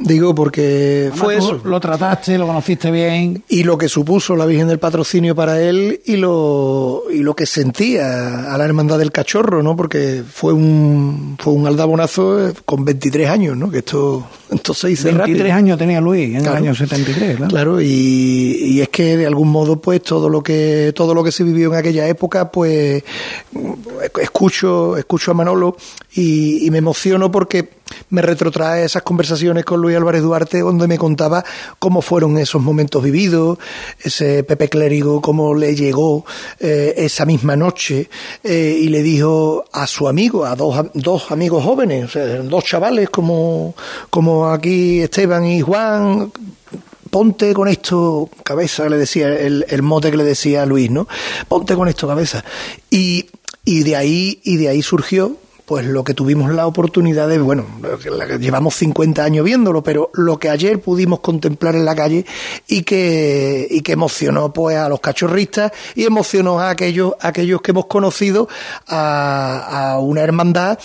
Digo, porque fue eso. Lo trataste, lo conociste bien. Y lo que supuso la Virgen del Patrocinio para él y lo, y lo que sentía a la Hermandad del Cachorro, ¿no? Porque fue un, fue un aldabonazo eh, con 23 años, ¿no? Que esto, se hizo 23 años tenía Luis en el año 73, claro. Claro, y, y, es que de algún modo, pues todo lo que, todo lo que se vivió en aquella época, pues escucho, escucho a Manolo y, y me emociono porque me retrotrae esas conversaciones con Luis Álvarez Duarte donde me contaba cómo fueron esos momentos vividos, ese Pepe Clérigo, cómo le llegó eh, esa misma noche eh, y le dijo a su amigo, a dos, dos amigos jóvenes, o sea, dos chavales como, como aquí Esteban y Juan, ponte con esto cabeza, le decía el, el mote que le decía Luis, ¿no? Ponte con esto cabeza. Y, y de ahí, y de ahí surgió pues lo que tuvimos la oportunidad de, bueno, llevamos 50 años viéndolo, pero lo que ayer pudimos contemplar en la calle y que, y que emocionó pues a los cachorristas y emocionó a aquellos, aquellos que hemos conocido a, una hermandad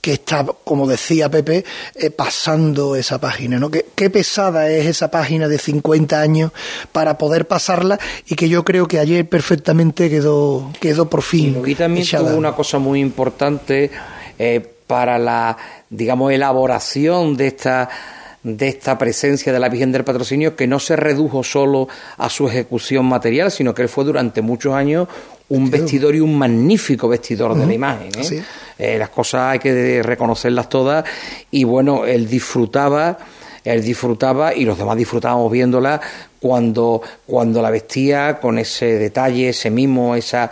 que está, como decía Pepe, eh, pasando esa página, ¿no? Qué, qué pesada es esa página de 50 años para poder pasarla y que yo creo que ayer perfectamente quedó, quedó por fin. Y también tuvo una cosa muy importante eh, para la, digamos, elaboración de esta de esta presencia de la Virgen del Patrocinio que no se redujo solo a su ejecución material, sino que él fue durante muchos años un vestidor y un magnífico vestidor de la imagen. ¿eh? Eh, las cosas hay que reconocerlas todas y bueno, él disfrutaba, él disfrutaba y los demás disfrutábamos viéndola cuando, cuando la vestía con ese detalle, ese mimo, esa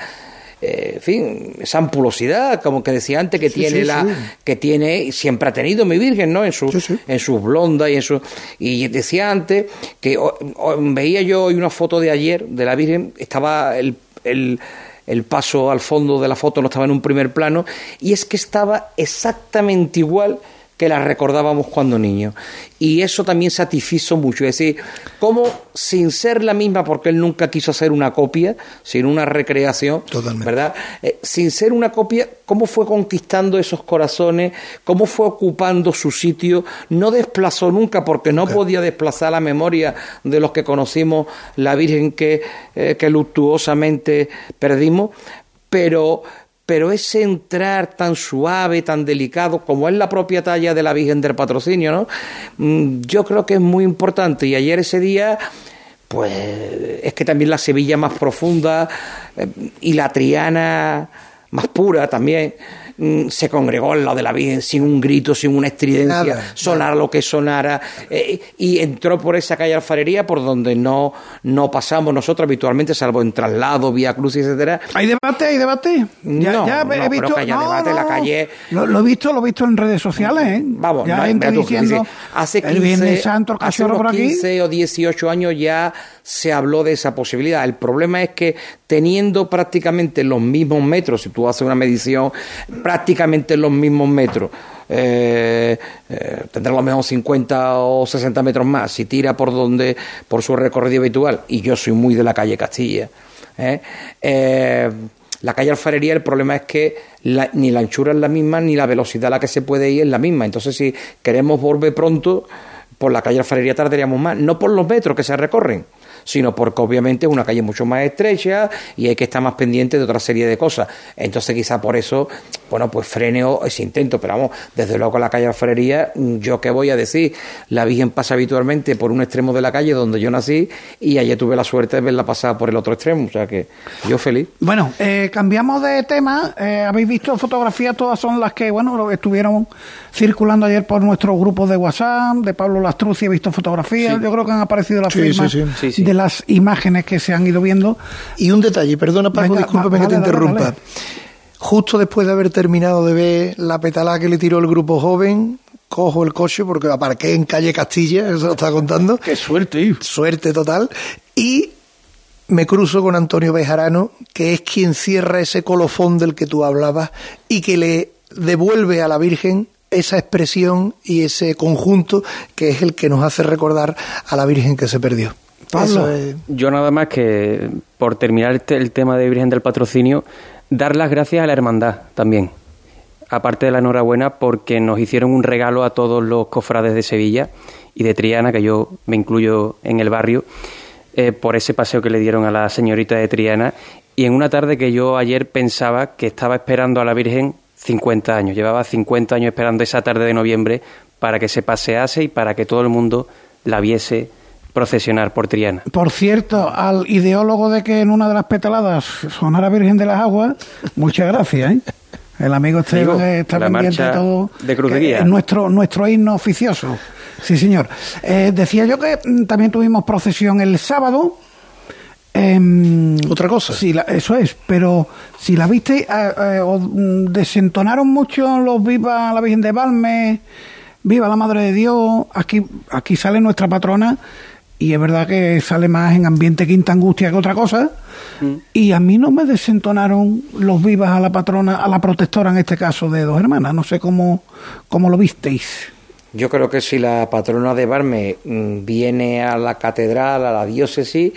eh, en fin, esa ampulosidad, como que decía antes, que Sí, tiene sí, la, sí. que tiene, siempre ha tenido mi Virgen, ¿no? En su, en sus blondas y en su, y decía antes que o- o- veía yo hoy una foto de ayer de la Virgen, estaba el, el, el paso al fondo de la foto no estaba en un primer plano, y es que estaba exactamente igual que la recordábamos cuando niños. Y eso también satisfizo mucho. Es decir, como sin ser la misma, porque él nunca quiso hacer una copia, sino una recreación, ¿verdad? Eh, sin ser una copia, cómo fue conquistando esos corazones, cómo fue ocupando su sitio, no desplazó nunca, porque no podía desplazar la memoria de los que conocimos la Virgen que, eh, que luctuosamente perdimos, pero pero ese entrar tan suave, tan delicado, como es la propia talla de la Virgen del Patrocinio, ¿no? Mm, Yo creo que es muy importante. Y ayer ese día, pues es que también la Sevilla más profunda eh, y la Triana más pura también se congregó al lado de la Virgen sin un grito, sin una estridencia, Nada, sonara lo que sonara, eh, y entró por esa calle alfarería por donde no, no pasamos nosotros habitualmente, salvo en traslado, vía cruz, etcétera. ¿Hay debate? ¿Hay debate? No, no creo que haya debate en la calle. Lo, lo he visto, lo he visto en redes sociales, ¿eh? Vamos, ya no, gente tú, diciendo dice, hace 15, el Viernes Santo, el hace unos por aquí. 15 o 18 años ya se habló de esa posibilidad. El problema es que teniendo prácticamente los mismos metros, si tú haces una medición, prácticamente los mismos metros, eh, eh, tendrá a lo mejor 50 o 60 metros más si tira por donde por su recorrido habitual. Y yo soy muy de la calle Castilla ¿eh? Eh, la calle Alfarería el problema es que ni la anchura es la misma ni la velocidad a la que se puede ir es la misma. Entonces si queremos volver pronto por la calle Alfarería tardaríamos más. No por los metros que se recorren sino porque obviamente es una calle mucho más estrecha y hay que estar más pendiente de otra serie de cosas. Entonces quizá por eso, bueno, pues freneo ese intento, pero vamos, desde luego con la calle Alfarería, yo qué voy a decir, la Virgen pasa habitualmente por un extremo de la calle donde yo nací y ayer tuve la suerte de verla pasar por el otro extremo, o sea que yo feliz. Bueno, eh, cambiamos de tema. Eh, Habéis visto fotografías, todas son las que, bueno, lo- estuvieron circulando ayer por nuestro grupo de WhatsApp, de Pablo Lastrucci, he visto fotografías. Sí. Yo creo que han aparecido las Sí, firmas sí, sí. De las imágenes que se han ido viendo. Y un detalle, perdona Paco, Venga, discúlpame que te dale, interrumpa. dale. Justo después de haber terminado de ver la petalada que le tiró el grupo joven, cojo el coche porque aparqué en calle Castilla, eso lo estaba contando. Qué suerte, Suerte total. Y me cruzo con Antonio Bejarano, que es quien cierra ese colofón del que tú hablabas y que le devuelve a la Virgen esa expresión y ese conjunto que es el que nos hace recordar a la Virgen que se perdió. Yo nada más que, por terminar el, te- el tema de Virgen del Patrocinio, dar las gracias a la hermandad también. Aparte de la enhorabuena, porque nos hicieron un regalo a todos los cofrades de Sevilla y de Triana, que yo me incluyo en el barrio, eh, por ese paseo que le dieron a la señorita de Triana. Y en una tarde que yo ayer pensaba que estaba esperando a la Virgen 50 años. Llevaba 50 años esperando esa tarde de noviembre para que se pasease y para que todo el mundo la viese procesionar por Triana. Por cierto, al ideólogo de que en una de las petaladas sonara Virgen de las Aguas, muchas gracias, ¿eh? El amigo Esteban Digo, eh, está la pendiente de marcha todo. de Cruz de que Guía. Es nuestro, nuestro himno oficioso. Sí, señor. Eh, decía yo que mm, también tuvimos procesión el sábado. Otra cosa. Sí, la- eso es, pero si la viste, eh, eh, os, mm, desentonaron mucho los Viva la Virgen de Valme, Viva la Madre de Dios. Aquí, aquí sale nuestra patrona y es verdad que sale más en ambiente quinta angustia que otra cosa. Y a mí no me desentonaron los vivas a la patrona, a la protectora en este caso de dos hermanas. No sé cómo, cómo lo visteis. Yo creo que si la patrona de Barme mm, viene a la catedral, a la diócesis,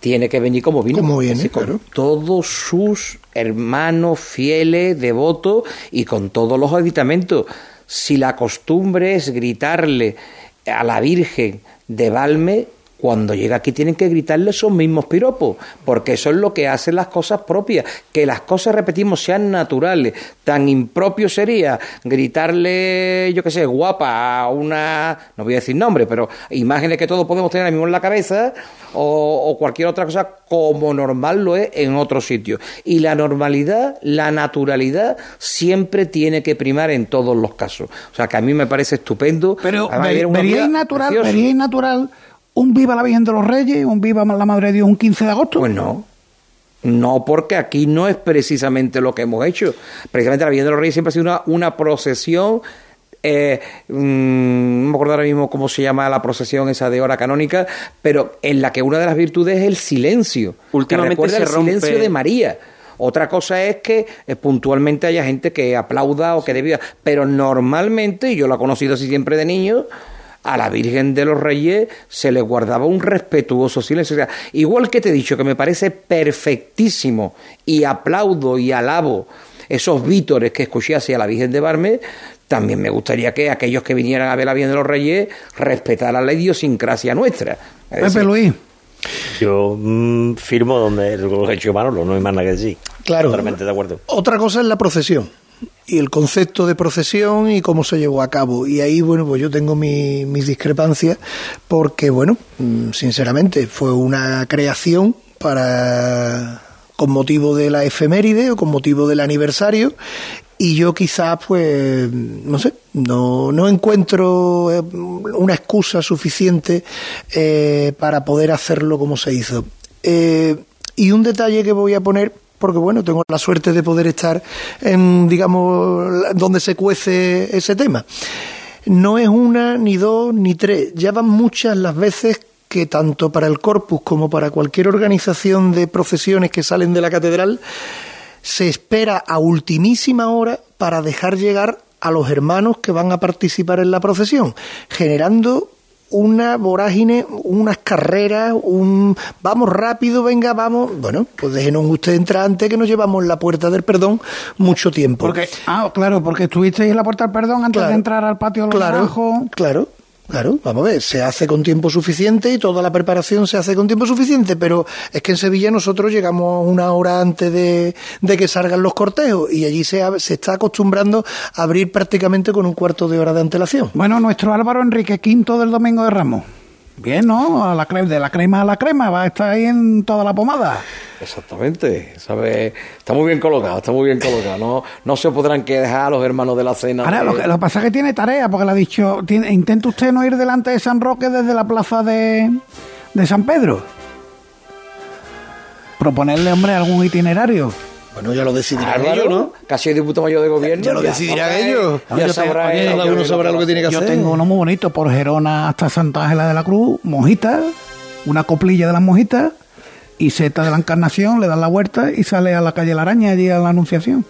tiene que venir como vino. Como viene, Así, con claro. todos sus hermanos fieles, devotos y con todos los aditamentos. Si la costumbre es gritarle a la Virgen de Valme, cuando llega aquí tienen que gritarle esos mismos piropos, porque eso es lo que hacen las cosas propias, que las cosas, repetimos, sean naturales. Tan impropio sería gritarle, yo qué sé, guapa a una, no voy a decir nombre, pero imágenes que todos podemos tener ahora mismo en la cabeza, o, o cualquier otra cosa como normal lo es en otro sitio. Y la normalidad, la naturalidad, siempre tiene que primar en todos los casos. O sea que a mí me parece estupendo. Pero Además, ver- era una un Viva la Virgen de los Reyes, un Viva la Madre de Dios un 15 de agosto. Pues no. No, porque aquí no es precisamente lo que hemos hecho. Precisamente la Virgen de los Reyes siempre ha sido una, una procesión. eh, mm, no me acuerdo ahora mismo cómo se llama la procesión esa de hora canónica, pero en la que una de las virtudes es el silencio. Últimamente que se el rompe- silencio de María. Otra cosa es que eh, puntualmente haya gente que aplauda o que debía, pero normalmente, y yo lo he conocido así siempre de niño, a la Virgen de los Reyes se le guardaba un respetuoso silencio. O sea, igual que te he dicho que me parece perfectísimo y aplaudo y alabo esos vítores que escuché hacia la Virgen de Barme, también me gustaría que aquellos que vinieran a ver la Virgen de los Reyes respetaran la idiosincrasia nuestra. Es Pepe Luis. Yo mm, firmo donde lo que ha hecho Manolo, no hay más nada que decir. Claro. Totalmente de acuerdo. Otra cosa es la procesión y el concepto de procesión y cómo se llevó a cabo. Y ahí, bueno, pues yo tengo mi- mis discrepancias porque, bueno, mm, sinceramente fue una creación para con motivo de la efeméride o con motivo del aniversario y yo quizás pues no sé no, no encuentro eh, una excusa suficiente eh, para poder hacerlo como se hizo Eh, y un detalle que voy a poner porque bueno tengo la suerte de poder estar en digamos donde se cuece ese tema no es una, ni dos, ni tres. Ya van muchas las veces que tanto para el corpus como para cualquier organización de procesiones que salen de la catedral se espera a ultimísima hora para dejar llegar a los hermanos que van a participar en la procesión, generando una vorágine, unas carreras, un vamos rápido, venga, vamos. Bueno, pues déjenos usted entrar antes que nos llevamos la puerta del perdón mucho tiempo. Porque, ah, claro, porque estuvisteis en la puerta del perdón antes Claro. de entrar al patio Claro, claro, claro. Vamos a ver, se hace con tiempo suficiente y toda la preparación se hace con tiempo suficiente, pero es que en Sevilla nosotros llegamos una hora antes de, de que salgan los cortejos y allí se, se está acostumbrando a abrir prácticamente con un cuarto de hora de antelación. Bueno, nuestro Álvaro Enrique V del Domingo de Ramos. Bien, ¿no? A la crema, de la crema a la crema, va a estar ahí en toda la pomada. Exactamente, ¿sabe? Está muy bien colocado, está muy bien colocado. No, no se podrán quejar los hermanos de la cena. Ahora, de- lo que, lo pasa es que tiene tarea, porque le ha dicho, tiene- intenta usted no ir delante de San Roque desde la plaza de, de San Pedro. Proponerle, hombre, algún itinerario. Bueno, ya lo decidirán ellos, ¿no? Ha sido diputado mayor de gobierno. Ya lo decidirán ellos. Yo Ya sabrá él, yo uno no sabrá lo que tiene que Yo hacer. tengo uno muy bonito, por Gerona hasta Santa Ángela de la Cruz, mojita, una coplilla de las mojitas y seta de la Encarnación, le dan la vuelta y sale a la calle La Araña, allí a la Anunciación.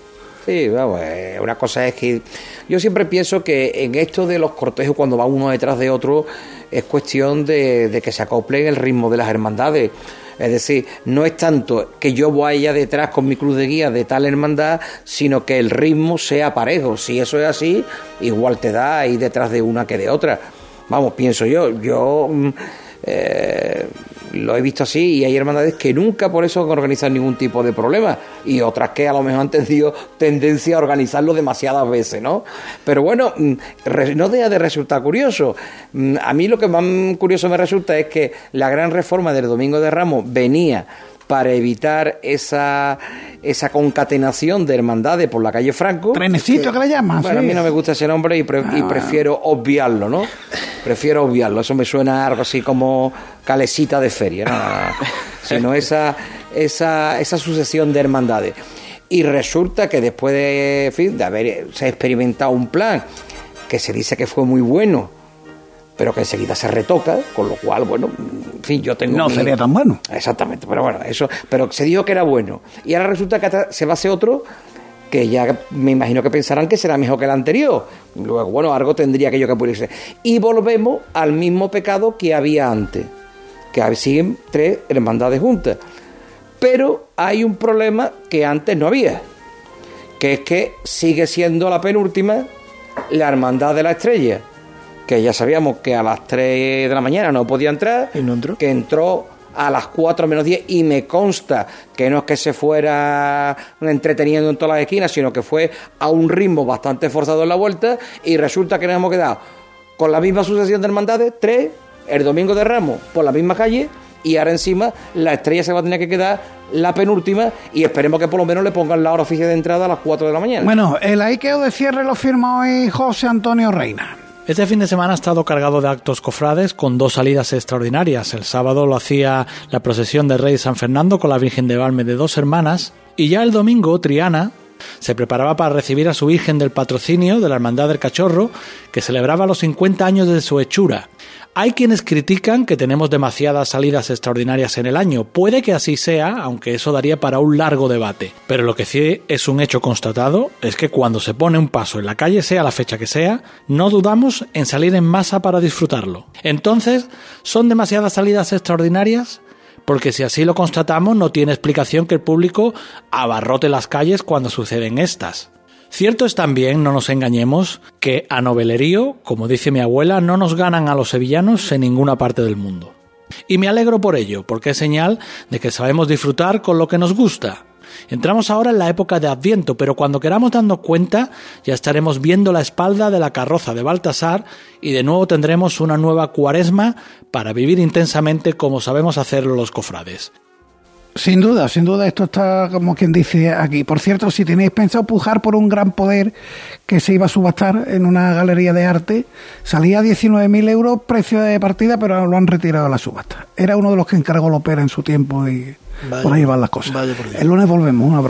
Sí, vamos, eh, una cosa es que yo siempre pienso que en esto de los cortejos, cuando va uno detrás de otro, es cuestión de, de que se acoplen el ritmo de las hermandades. Es decir, no es tanto que yo vaya detrás con mi cruz de guía de tal hermandad, sino que el ritmo sea parejo. Si eso es así, igual te da ahí detrás de una que de otra. Vamos, pienso yo. Yo mm, eh, lo he visto así y hay hermandades que nunca por eso organizan ningún tipo de problema y otras que a lo mejor han tenido tendencia a organizarlo demasiadas veces, ¿no? Pero bueno, mm, no deja de resultar curioso. Mm, A mí lo que más curioso me resulta es que la gran reforma del Domingo de Ramos venía para evitar esa, esa concatenación de hermandades por la calle Franco. Trenecito que le llaman, Bueno, a mí no me gusta ese nombre y, pre- y prefiero obviarlo, ¿no? Prefiero obviarlo. Eso me suena algo así como calecita de feria, ¿no? Sino esa, esa, esa sucesión de hermandades. Y resulta que después de, en fin, de haber se ha experimentado un plan que se dice que fue muy bueno, pero que enseguida se retoca, con lo cual, bueno, en fin, yo tengo No mi- sería tan bueno. Exactamente, pero bueno, eso, pero se dijo que era bueno. Y ahora resulta que se va a hacer otro que ya me imagino que pensarán que será mejor que el anterior. Luego, bueno, algo tendría aquello que pulirse. Y volvemos al mismo pecado que había antes, que siguen tres hermandades juntas. Pero hay un problema que antes no había, que es que sigue siendo la penúltima la hermandad de la estrella, que ya sabíamos que a las 3 de la mañana no podía entrar, Y no entró. que entró a las 4 menos 10 y me consta que no es que se fuera entreteniendo en todas las esquinas, sino que fue a un ritmo bastante forzado en la vuelta y resulta que nos hemos quedado con la misma sucesión de hermandades, tres, el domingo de Ramos por la misma calle y ahora encima la estrella se va a tener que quedar la penúltima y esperemos que por lo menos le pongan la hora oficial de entrada a las 4 de la mañana. Bueno, el aiqueo de cierre lo firma hoy José Antonio Reina. Este fin de semana ha estado cargado de actos cofrades con dos salidas extraordinarias. El sábado lo hacía la procesión del Rey San Fernando con la Virgen de Valme de dos hermanas y ya el domingo Triana se preparaba para recibir a su Virgen del Patrocinio de la Hermandad del Cachorro que celebraba los 50 años de su hechura. Hay quienes critican que tenemos demasiadas salidas extraordinarias en el año. Puede que así sea, aunque eso daría para un largo debate. Pero lo que sí es un hecho constatado es que cuando se pone un paso en la calle, sea la fecha que sea, no dudamos en salir en masa para disfrutarlo. Entonces, ¿son demasiadas salidas extraordinarias? Porque si así lo constatamos, no tiene explicación que el público abarrote las calles cuando suceden estas. Cierto es también, no nos engañemos, que a novelerío, como dice mi abuela, no nos ganan a los sevillanos en ninguna parte del mundo. Y me alegro por ello, porque es señal de que sabemos disfrutar con lo que nos gusta. Entramos ahora en la época de Adviento, pero cuando queramos darnos cuenta ya estaremos viendo la espalda de la carroza de Baltasar y de nuevo tendremos una nueva cuaresma para vivir intensamente como sabemos hacerlo los cofrades. Sin duda, sin duda, esto está como quien dice aquí. Por cierto, si tenéis pensado pujar por un gran poder que se iba a subastar en una galería de arte, salía 19.000 euros precio de partida, pero lo han retirado a la subasta. Era uno de los que encargó Lopera en su tiempo y por ahí van las cosas. El lunes volvemos. Un abrazo.